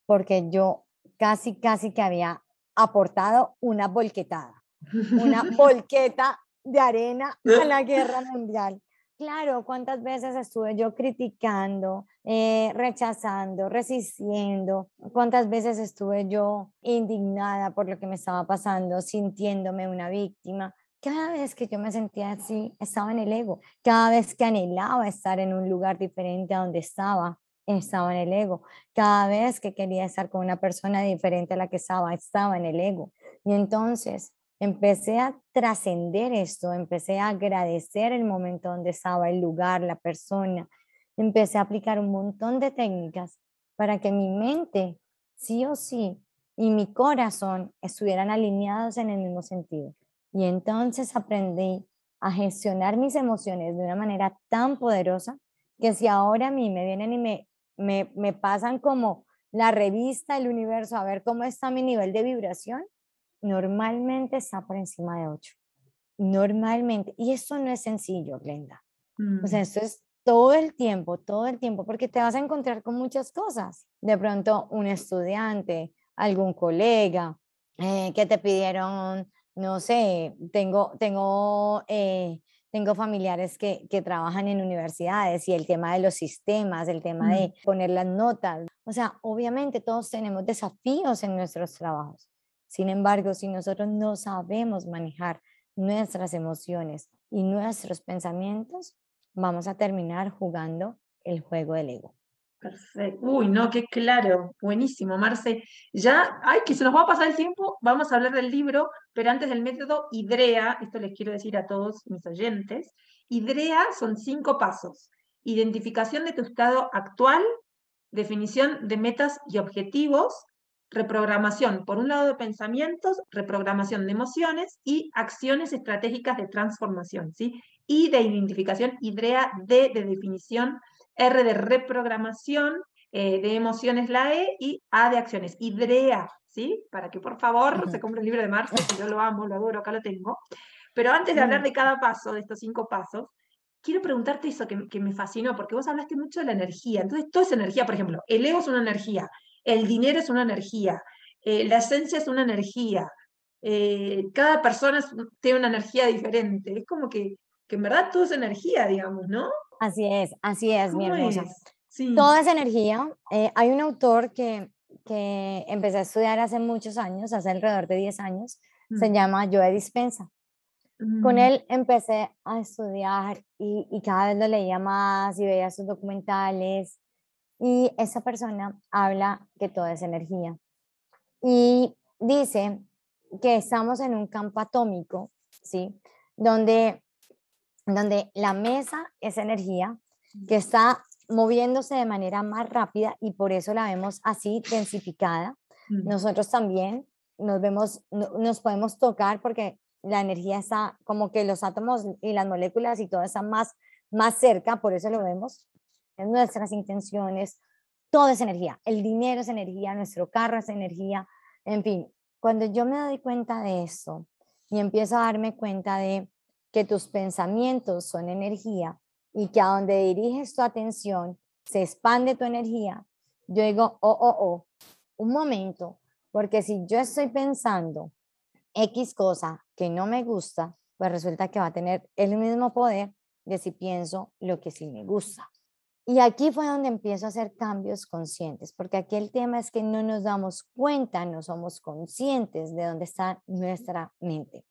porque yo casi, casi que había aportado una volquetada, una volqueta de arena a la guerra mundial. Claro, cuántas veces estuve yo criticando, eh, rechazando, resistiendo, cuántas veces estuve yo indignada por lo que me estaba pasando, sintiéndome una víctima. Cada vez que yo me sentía así, estaba en el ego. Cada vez que anhelaba estar en un lugar diferente a donde estaba, estaba en el ego. Cada vez que quería estar con una persona diferente a la que estaba, estaba en el ego. Y entonces empecé a trascender esto, empecé a agradecer el momento donde estaba, el lugar, la persona. Empecé a aplicar un montón de técnicas para que mi mente, sí o sí, y mi corazón estuvieran alineados en el mismo sentido. Y entonces aprendí a gestionar mis emociones de una manera tan poderosa que si ahora a mí me vienen y me me, pasan como la revista, el universo, a ver cómo está mi nivel de vibración, normalmente está por encima de 8. Normalmente. Y esto no es sencillo, Glenda. O sea, mm. esto es todo el tiempo, todo el tiempo, porque te vas a encontrar con muchas cosas. De pronto, un estudiante, algún colega eh, que te pidieron, no sé, tengo, tengo eh, tengo familiares que, que, trabajan en universidades y el tema de los sistemas, el tema de poner las notas. O sea, obviamente todos tenemos desafíos en nuestros trabajos. Sin embargo, si nosotros no sabemos manejar nuestras emociones y nuestros pensamientos, vamos a terminar jugando el juego del ego. Perfecto. Uy, no, qué claro. Buenísimo, Marce. Ya, ay, que se nos va a pasar el tiempo, vamos a hablar del libro, pero antes del método IDREA, esto les quiero decir a todos mis oyentes, IDREA son cinco pasos. Identificación de tu estado actual, definición de metas y objetivos, reprogramación, por un lado de pensamientos, reprogramación de emociones y acciones estratégicas de transformación, ¿sí? Y de identificación, IDREA, D de definición R de reprogramación, eh, de emociones la E y A de acciones, IDREA, ¿sí? Para que por favor se compre el libro de Marce, que yo lo amo, lo adoro, acá lo tengo. Pero antes de hablar de cada paso, de estos cinco pasos, quiero preguntarte eso que, me fascinó, porque vos hablaste mucho de la energía. Entonces, toda esa energía, por ejemplo, el ego es una energía, el dinero es una energía, eh, la esencia es una energía, eh, cada persona tiene una energía diferente. Es como que, que en verdad todo es energía, digamos, ¿no? Así es, así es, mi hermosa. Sí. Todo es energía. Eh, hay un autor que, que empecé a estudiar hace muchos años, hace alrededor de 10 años, se Mm, llama Joe Dispensa. Con mm, él empecé a estudiar y, y cada vez lo leía más y veía sus documentales. Y esa persona habla que todo es energía. Y dice que estamos en un campo atómico, ¿sí? Donde, donde la mesa es energía que está moviéndose de manera más rápida y por eso la vemos así densificada. mm, Nosotros también nos vemos, no- nos podemos tocar porque la energía está como que los átomos y las moléculas y todo está más, más cerca, por eso lo vemos. En nuestras intenciones, todo es energía. El dinero es energía, nuestro carro es energía, en fin. Cuando yo me doy cuenta de esto y empiezo a darme cuenta de que tus pensamientos son energía y que a donde diriges tu atención se expande tu energía, yo digo, oh, oh, oh, un momento, porque si yo estoy pensando X cosa que no me gusta, pues resulta que va a tener el mismo poder de si pienso lo que sí me gusta. Y aquí fue donde empiezo a hacer cambios conscientes, porque aquí el tema es que no nos damos cuenta, no somos conscientes de dónde está nuestra mente.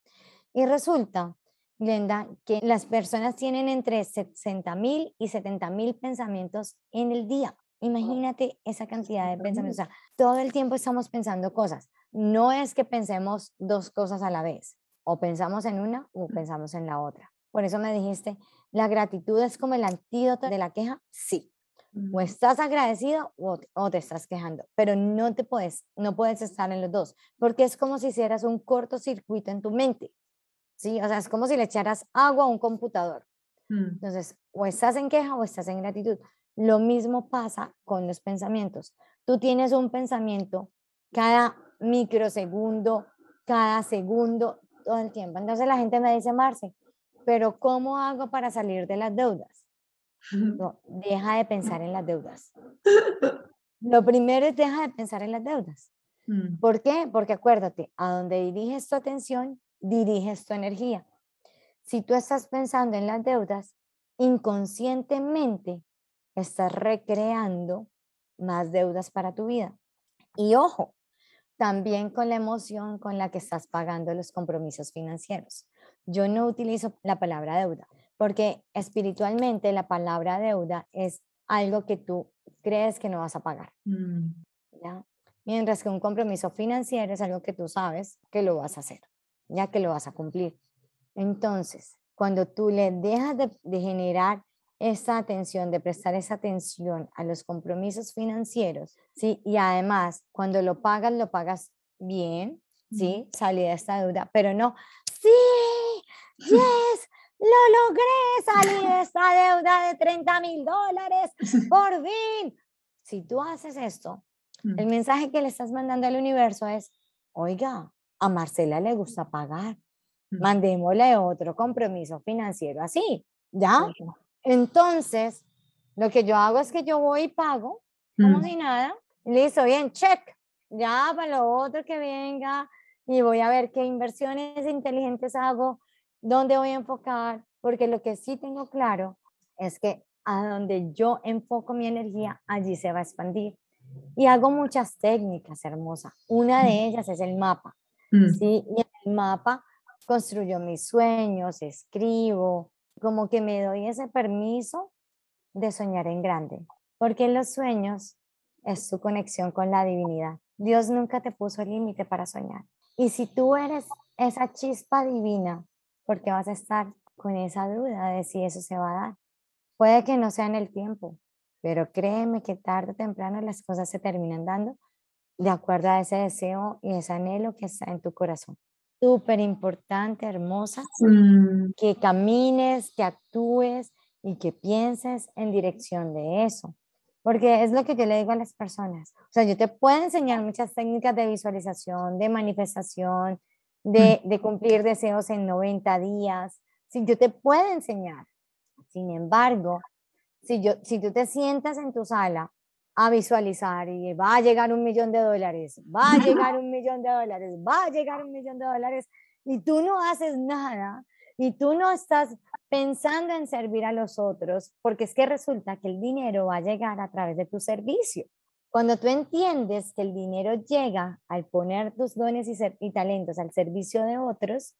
Y resulta, Glenda, que las personas tienen entre 60 mil y 70 mil pensamientos en el día. Imagínate esa cantidad de pensamientos. O sea, todo el tiempo estamos pensando cosas. No es que pensemos dos cosas a la vez, o pensamos en una o pensamos en la otra. Por eso me dijiste, ¿la gratitud es como el antídoto de la queja? Sí. O estás agradecido o, te- o te estás quejando, pero no te puedes, no puedes estar en los dos, porque es como si hicieras un cortocircuito en tu mente. ¿Sí? O sea, es como si le echaras agua a un computador. mm, Entonces, o estás en queja o estás en gratitud. Lo mismo pasa con los pensamientos. Tú tienes un pensamiento cada microsegundo, cada segundo, todo el tiempo. Entonces la gente me dice, Marce, pero ¿cómo hago para salir de las deudas? No, deja de pensar en las deudas. Lo primero es deja de pensar en las deudas. mm, ¿Por qué? Porque acuérdate, a donde diriges tu atención, diriges tu energía. Si tú estás pensando en las deudas, inconscientemente estás recreando más deudas para tu vida. Y ojo, también con la emoción con la que estás pagando los compromisos financieros. Yo no utilizo la palabra deuda porque espiritualmente la palabra deuda es algo que tú crees que no vas a pagar. mm, ¿ya? Mientras que un compromiso financiero es algo que tú sabes que lo vas a hacer, ya que lo vas a cumplir. Entonces, cuando tú le dejas de, de generar esa atención, de prestar esa atención a los compromisos financieros, ¿sí? Y además, cuando lo pagas, lo pagas bien, ¿sí? Salí de esta deuda, pero no, sí, yes, lo logré, salí de esta deuda de 30 mil dólares, por fin. Si tú haces esto, el mm, mensaje que le estás mandando al universo es, oiga, a Marcela le gusta pagar, mm, mandémosle otro compromiso financiero así, ¿ya? Entonces, lo que yo hago es que yo voy y pago, como mm, si nada, listo, bien, check, ya para lo otro que venga y voy a ver qué inversiones inteligentes hago, dónde voy a enfocar, porque lo que sí tengo claro es que a donde yo enfoco mi energía, allí se va a expandir. Y hago muchas técnicas hermosas. Una de ellas es el mapa. Mm, ¿sí? Y en el mapa construyo mis sueños, escribo, como que me doy ese permiso de soñar en grande, porque los sueños es tu conexión con la divinidad. Dios nunca te puso límite para soñar. Y si tú eres esa chispa divina, ¿por qué vas a estar con esa duda de si eso se va a dar? Puede que no sea en el tiempo, pero créeme que tarde o temprano las cosas se terminan dando de acuerdo a ese deseo y ese anhelo que está en tu corazón. Súper importante, hermosa, mm, que camines, que actúes y que pienses en dirección de eso. Porque es lo que yo le digo a las personas. O sea, yo te puedo enseñar muchas técnicas de visualización, de manifestación, de, de cumplir deseos en 90 días. Sí, yo te puedo enseñar. Sin embargo, si, yo, si tú te sientas en tu sala a visualizar y va a llegar un millón de dólares, va a llegar un millón de dólares, va a llegar un millón de dólares, y tú no haces nada, y tú no estás pensando en servir a los otros, porque es que resulta que el dinero va a llegar a través de tu servicio. Cuando tú entiendes que el dinero llega al poner tus dones y, y talentos al servicio de otros,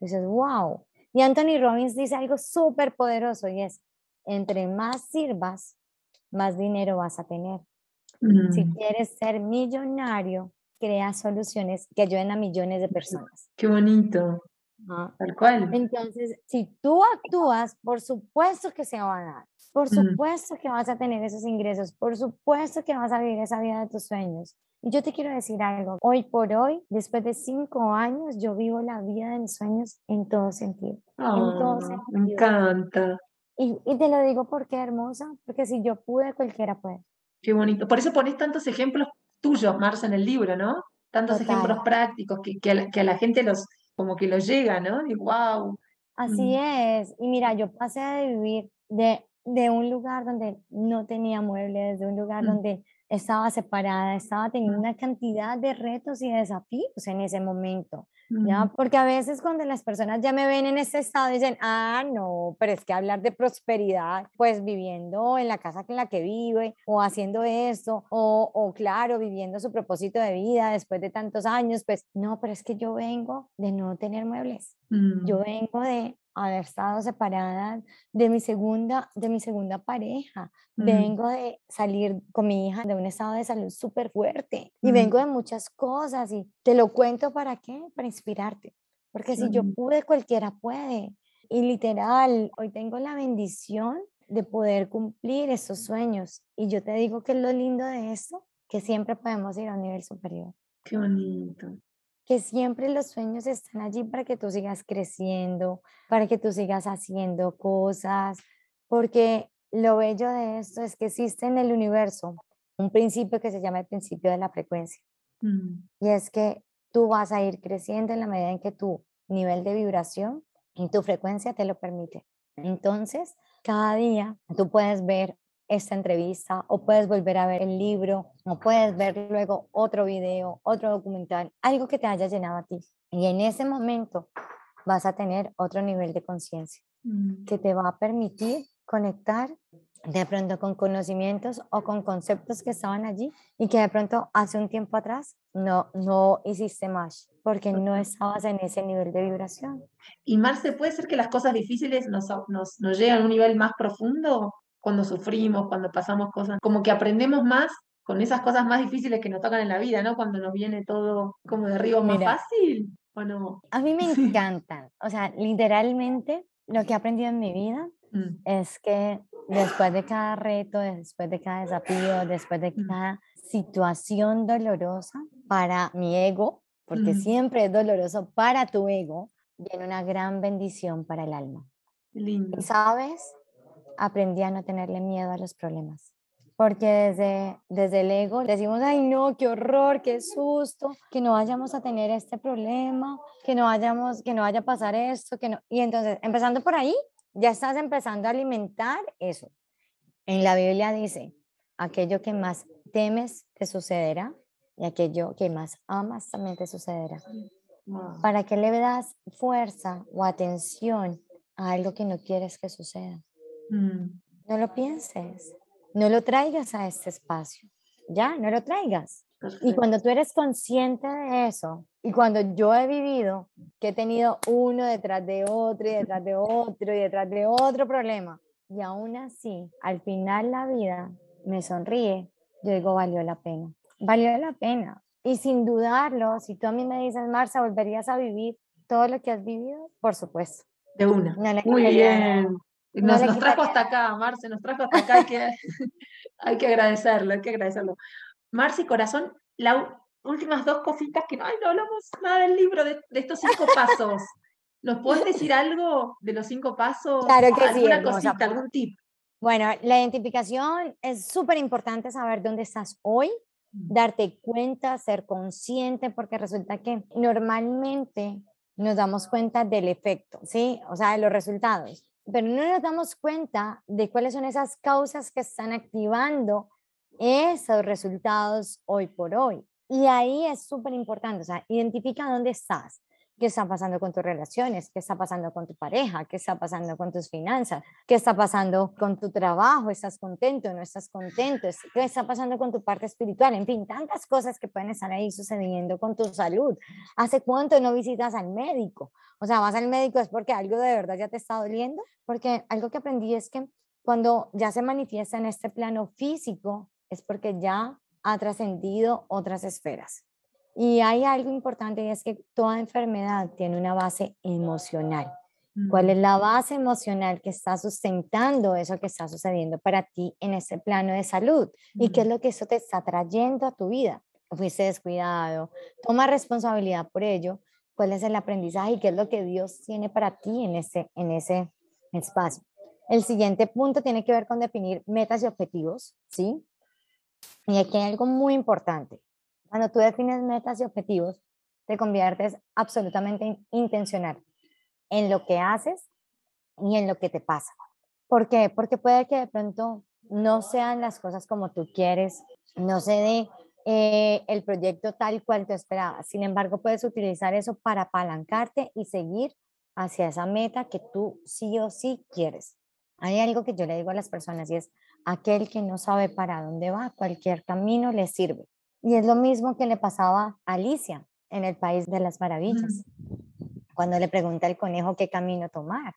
dices, wow. Y Anthony Robbins dice algo súper poderoso y es, entre más sirvas, más dinero vas a tener. Si Mm, quieres ser millonario, crea soluciones que ayuden a millones de personas. Qué bonito, tal cual. Entonces, si tú actúas, por supuesto que se va a dar. Por Mm. supuesto que vas a tener esos ingresos. Por supuesto que vas a vivir esa vida de tus sueños. Y yo te quiero decir algo. Hoy por hoy, después de cinco años, yo vivo la vida de mis sueños en todo sentido. En todo Ah, me sentido. encanta, Y, y te lo digo porque hermosa, porque si yo pude, cualquiera puede. qué bonito. Por eso pones tantos ejemplos tuyos, Marce, en el libro, ¿no? Tantos Total. ejemplos prácticos que, que a la, que a la gente los, como que los llega, ¿no? Y wow. Así Mm. es. Y mira, yo pasé de vivir de, de un lugar donde no tenía muebles, de un lugar Mm. donde estaba separada, estaba teniendo Mm. una cantidad de retos y desafíos en ese momento, ¿ya? Porque a veces cuando las personas ya me ven en ese estado dicen, ah, no, pero es que hablar de prosperidad, pues viviendo en la casa en la que vive o haciendo esto, o, o claro, viviendo su propósito de vida después de tantos años, pues no, pero es que yo vengo de no tener muebles. Yo mm, vengo de haber estado separada de mi segunda, de mi segunda pareja. mm, Vengo de salir con mi hija de un estado de salud súper fuerte. Y mm, vengo de muchas cosas y te lo cuento para qué? Para inspirarte. Porque si yo mm, pude, cualquiera puede. Y literal, hoy tengo la bendición de poder cumplir esos sueños. Y yo te digo que es lo lindo de esto, que siempre podemos ir a un nivel superior qué bonito. Que siempre los sueños están allí para que tú sigas creciendo, para que tú sigas haciendo cosas, porque lo bello de esto es que existe en el universo un principio que se llama el principio de la frecuencia, Mm, y es que tú vas a ir creciendo en la medida en que tu nivel de vibración y tu frecuencia te lo permite. Entonces, cada día tú puedes ver esta entrevista o puedes volver a ver el libro o puedes ver luego otro video, otro documental, algo que te haya llenado a ti. Y en ese momento vas a tener otro nivel de conciencia mm, que te va a permitir conectar de pronto con conocimientos o con conceptos que estaban allí y que de pronto hace un tiempo atrás no, no hiciste más porque no estabas en ese nivel de vibración. Y Marce, ¿puede ser que las cosas difíciles nos, nos, nos llegan a un nivel más profundo cuando sufrimos, cuando pasamos cosas? Como que aprendemos más con esas cosas más difíciles que nos tocan en la vida, ¿no? Cuando nos viene todo como de arriba más Mira. fácil, ¿o no? A mí me encantan, o sea, literalmente lo que he aprendido en mi vida Mm, es que después de cada reto, después de cada desafío, después de Mm. cada situación dolorosa para mi ego, porque Mm. siempre es doloroso para tu ego, viene una gran bendición para el alma. lindo. Y sabes, aprendí a no tenerle miedo a los problemas. Porque desde, desde el ego decimos, ay no, qué horror, qué susto, que no vayamos a tener este problema, que no vayamos, que no vaya a pasar esto, que no. Y entonces, empezando por ahí, ya estás empezando a alimentar eso. En la Biblia dice, aquello que más temes te sucederá y aquello que más amas también te sucederá. ¿Para qué le das fuerza o atención a algo que no quieres que suceda? Mm, No lo pienses, no lo traigas a este espacio, ya, no lo traigas. Y cuando tú eres consciente de eso, y cuando yo he vivido que he tenido uno detrás de otro y detrás de otro y detrás de otro problema, y aún así, al final la vida me sonríe, yo digo, valió la pena, valió la pena. Y sin dudarlo, si tú a mí me dices, Marcia, ¿volverías a vivir todo lo que has vivido? Por supuesto. De una. No Muy bien. No Nos, trajo hasta acá, Marce, nos trajo hasta acá. Hay que, hay que agradecerlo, hay que agradecerlo. Marce, corazón, las últimas dos cositas que no, ay, no hablamos nada del libro, de, de estos cinco pasos. ¿Nos puedes decir algo de los cinco pasos? Claro que sí, ¿Alguna hermosa, cosita, algún tip? Bueno, la identificación es súper importante saber dónde estás hoy, darte cuenta, ser consciente, porque resulta que normalmente nos damos cuenta del efecto, ¿sí? O sea, de los resultados, pero no nos damos cuenta de cuáles son esas causas que están activando esos resultados hoy por hoy. Y ahí es súper importante, o sea, identifica dónde estás. Qué está pasando con tus relaciones, qué está pasando con tu pareja, qué está pasando con tus finanzas, qué está pasando con tu trabajo, estás contento, no estás contento, qué está pasando con tu parte espiritual, en fin, tantas cosas que pueden estar ahí sucediendo con tu salud. ¿Hace cuánto no visitas al médico? O sea, vas al médico es porque algo de verdad ya te está doliendo, porque algo que aprendí es que cuando ya se manifiesta en este plano físico es porque ya ha trascendido otras esferas. Y hay algo importante y es que toda enfermedad tiene una base emocional. ¿Cuál es mm. la base emocional que está sustentando eso que está sucediendo para ti en ese plano de salud? ¿Y qué es lo que eso te está trayendo a tu vida? Fuiste descuidado, toma responsabilidad por ello. ¿Cuál es el aprendizaje y qué es lo que Dios tiene para ti en ese, en ese espacio? El siguiente punto tiene que ver con definir metas y objetivos, ¿sí? Y aquí hay algo muy importante. Cuando tú defines metas y objetivos, te conviertes absolutamente intencional en lo que haces y en lo que te pasa. ¿Por qué? Porque puede que de pronto no sean las cosas como tú quieres, no se dé eh, el proyecto tal cual te esperabas. Sin embargo, puedes utilizar eso para apalancarte y seguir hacia esa meta que tú sí o sí quieres. Hay algo que yo le digo a las personas y es, aquel que no sabe para dónde va, cualquier camino le sirve. Y es lo mismo que le pasaba a Alicia en el País de las Maravillas, cuando le pregunta al conejo qué camino tomar.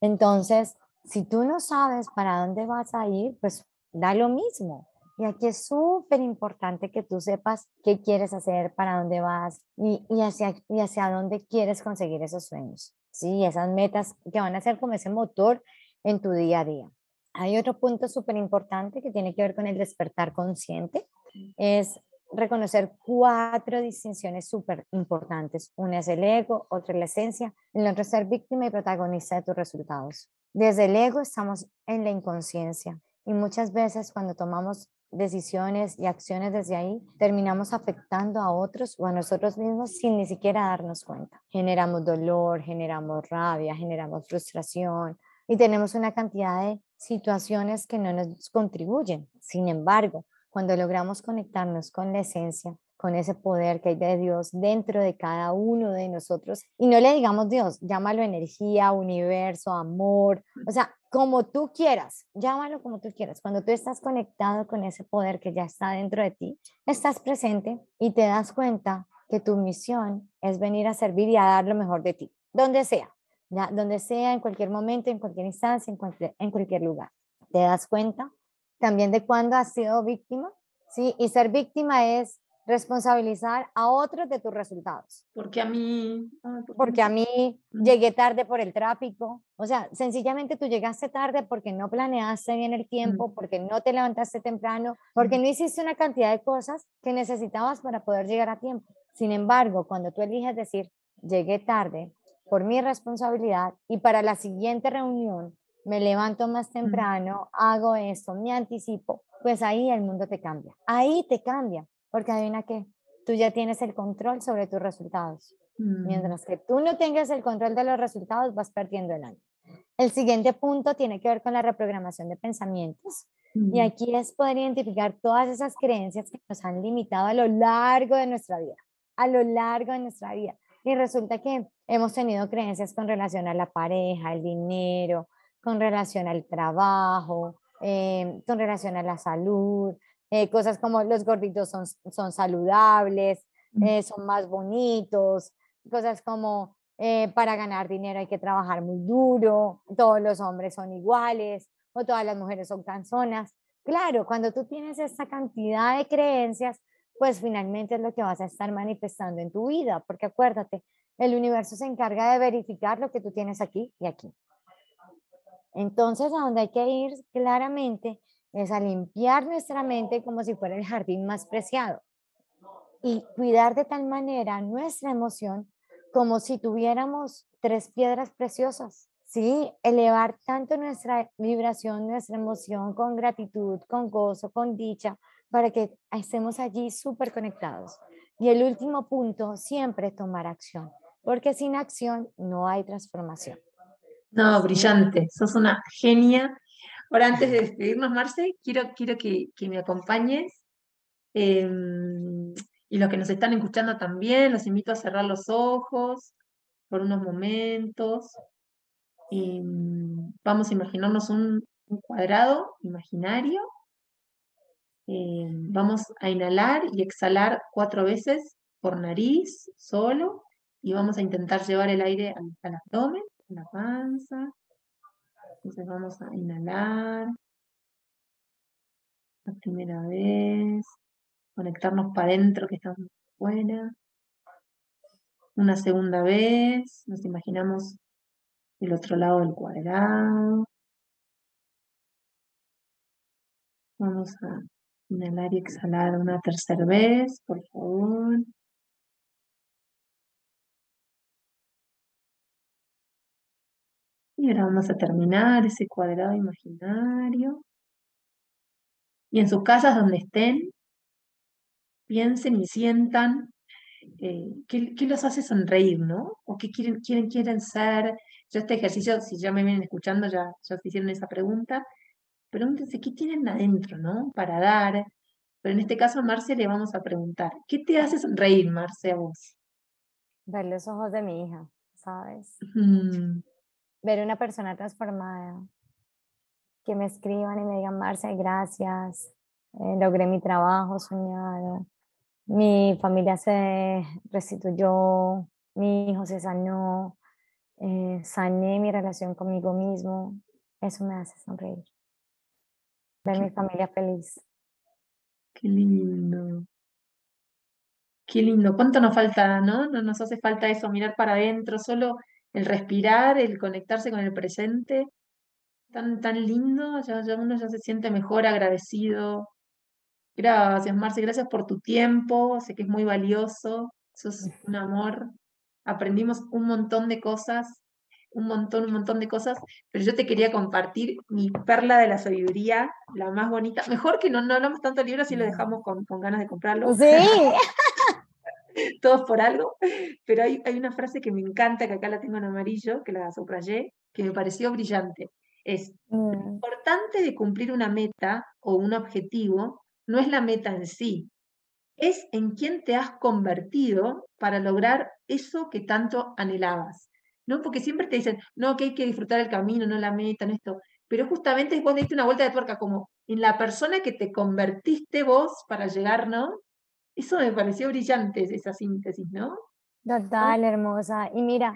Entonces, si tú no sabes para dónde vas a ir, pues da lo mismo. Y aquí es súper importante que tú sepas qué quieres hacer, para dónde vas y, y, hacia, y hacia dónde quieres conseguir esos sueños. Sí, esas metas que van a ser como ese motor en tu día a día. Hay otro punto súper importante que tiene que ver con el despertar consciente es reconocer cuatro distinciones súper importantes. Una es el ego, otra es la esencia, el otro es ser víctima y protagonista de tus resultados. Desde el ego estamos en la inconsciencia y muchas veces cuando tomamos decisiones y acciones desde ahí, terminamos afectando a otros o a nosotros mismos sin ni siquiera darnos cuenta. Generamos dolor, generamos rabia, generamos frustración y tenemos una cantidad de situaciones que no nos contribuyen. Sin embargo, cuando logramos conectarnos con la esencia, con ese poder que hay de Dios dentro de cada uno de nosotros. Y no le digamos Dios, llámalo energía, universo, amor, o sea, como tú quieras, llámalo como tú quieras. Cuando tú estás conectado con ese poder que ya está dentro de ti, estás presente y te das cuenta que tu misión es venir a servir y a dar lo mejor de ti, donde sea, ya, donde sea, en cualquier momento, en cualquier instancia, en cualquier, en cualquier lugar. Te das cuenta también de cuándo has sido víctima, ¿sí? Y ser víctima es responsabilizar a otros de tus resultados. Porque a mí... porque a mí llegué tarde por el tráfico. O sea, sencillamente tú llegaste tarde porque no planeaste bien el tiempo, porque no te levantaste temprano, porque no hiciste una cantidad de cosas que necesitabas para poder llegar a tiempo. Sin embargo, cuando tú eliges decir, llegué tarde por mi responsabilidad y para la siguiente reunión me levanto más temprano, hago esto, me anticipo, pues ahí el mundo te cambia. Ahí te cambia, porque adivina qué, tú ya tienes el control sobre tus resultados. Mm. Mientras que tú no tengas el control de los resultados, vas perdiendo el año. El siguiente punto tiene que ver con la reprogramación de pensamientos. Y aquí es poder identificar todas esas creencias que nos han limitado a lo largo de nuestra vida, a lo largo de nuestra vida. Y resulta que hemos tenido creencias con relación a la pareja, el dinero, con relación al trabajo, eh, con relación a la salud, eh, cosas como los gorditos son, son saludables, eh, son más bonitos, cosas como para ganar dinero hay que trabajar muy duro, todos los hombres son iguales o todas las mujeres son canzonas. Claro, cuando tú tienes esta cantidad de creencias, pues finalmente es lo que vas a estar manifestando en tu vida, porque acuérdate, el universo se encarga de verificar lo que tú tienes aquí y aquí. Entonces, a donde hay que ir claramente es a limpiar nuestra mente como si fuera el jardín más preciado y cuidar de tal manera nuestra emoción como si tuviéramos tres piedras preciosas. Sí, elevar tanto nuestra vibración, nuestra emoción con gratitud, con gozo, con dicha, para que estemos allí súper conectados. Y el último punto, siempre tomar acción, porque sin acción no hay transformación. No, brillante, sos una genia. Ahora, antes de despedirnos, Marce, quiero, quiero que, me acompañes em, Y los que nos están escuchando también, los invito a cerrar los ojos por unos momentos. Y mm, vamos a imaginarnos un, un cuadrado imaginario. Eh, vamos a inhalar y exhalar cuatro veces por nariz solo. Y vamos a intentar llevar el aire al, al abdomen, la panza. Entonces vamos a inhalar. La primera vez. Conectarnos para adentro que estamos fuera. Una segunda vez. Nos imaginamos el otro lado del cuadrado. Vamos a inhalar y exhalar una tercera vez, por favor. Y ahora vamos a terminar ese cuadrado imaginario. Y en sus casas donde estén, piensen y sientan eh, qué, qué los hace sonreír, ¿no? O qué quieren, quieren, quieren ser. Yo este ejercicio, si ya me vienen escuchando, ya, ya se hicieron esa pregunta. Pregúntense qué tienen adentro, ¿no? Para dar. Pero en este caso a Marce le vamos a preguntar, ¿qué te hace sonreír, Marce, a vos? Ver los ojos de mi hija, ¿sabes? Mm, Ver una persona transformada. Que me escriban y me digan, Marce, gracias. eh, logré mi trabajo soñado. Mi familia se restituyó. Mi hijo se sanó. eh, sané mi relación conmigo mismo. Eso me hace sonreír. Ver mi familia feliz. qué lindo. Qué lindo. ¿Cuánto nos falta, no? No nos hace falta eso, mirar para adentro, solo el respirar, el conectarse con el presente. Tan, tan lindo, ya, ya uno ya se siente mejor, agradecido. Gracias, Marce, gracias por tu tiempo, sé que es muy valioso, sos un amor. Aprendimos un montón de cosas, un montón, un montón de cosas, pero yo te quería compartir mi perla de la sabiduría, la más bonita. Mejor que no, no hablamos tanto de libros y lo dejamos con, con ganas de comprarlo Sí. todos por algo, pero hay, hay una frase que me encanta, que acá la tengo en amarillo, que la subrayé, que me pareció brillante. Es, lo Mm, importante de cumplir una meta o un objetivo no es la meta en sí, es en quién te has convertido para lograr eso que tanto anhelabas. ¿No? Porque siempre te dicen, no, que hay que disfrutar el camino, no la meta, no esto. Pero justamente vos diste una vuelta de tuerca, como en la persona que te convertiste vos para llegar, ¿no? Eso me pareció brillante, esa síntesis, ¿no? Total, hermosa. Y mira,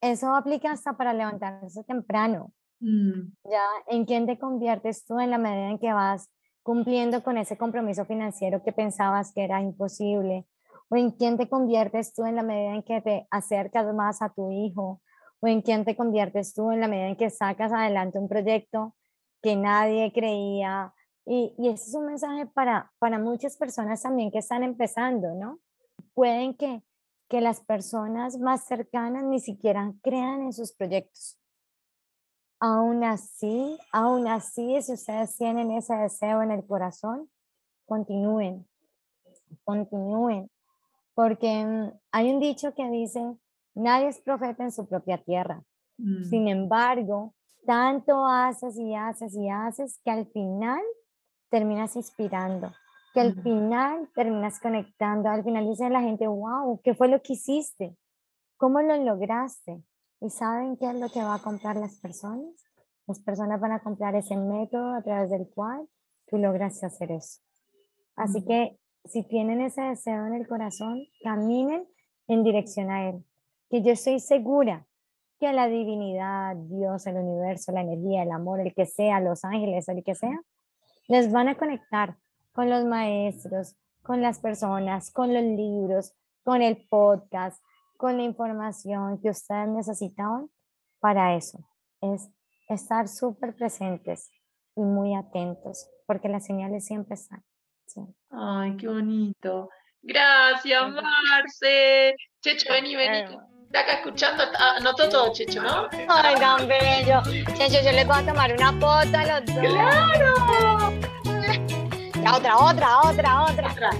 eso aplica hasta para levantarse temprano. Mm, Ya, ¿en quién te conviertes tú en la medida en que vas cumpliendo con ese compromiso financiero que pensabas que era imposible? ¿O en quién te conviertes tú en la medida en que te acercas más a tu hijo? ¿O en quién te conviertes tú en la medida en que sacas adelante un proyecto que nadie creía? Y, y ese es un mensaje para, para muchas personas también que están empezando, ¿no? Pueden que, que las personas más cercanas ni siquiera crean en sus proyectos. Aún así, aún así, si ustedes tienen ese deseo en el corazón, continúen, continúen, porque mm, hay un dicho que dice, nadie es profeta en su propia tierra. mm, Sin embargo, tanto haces y haces y haces que al final terminas inspirando, que al final terminas conectando, al final dice la gente, wow, ¿qué fue lo que hiciste? ¿Cómo lo lograste? ¿Y saben qué es lo que va a comprar las personas? Las personas van a comprar ese método a través del cual tú lograste hacer eso. Así que si tienen ese deseo en el corazón, caminen en dirección a él. Que yo estoy segura que la divinidad, Dios, el universo, la energía, el amor, el que sea, los ángeles, el que sea, les van a conectar con los maestros, con las personas, con los libros, con el podcast, con la información que ustedes necesitaban para eso. Es estar súper presentes y muy atentos, porque las señales siempre están. sí. Ay, qué bonito. Gracias, Marce. Checho, vení, vení. Está acá escuchando, ah, anotó todo, Checho, ¿no? Ay, tan bello. Checho, yo les voy a tomar una foto a los dos. ¡Claro! La otra, otra, otra, otra. Otra.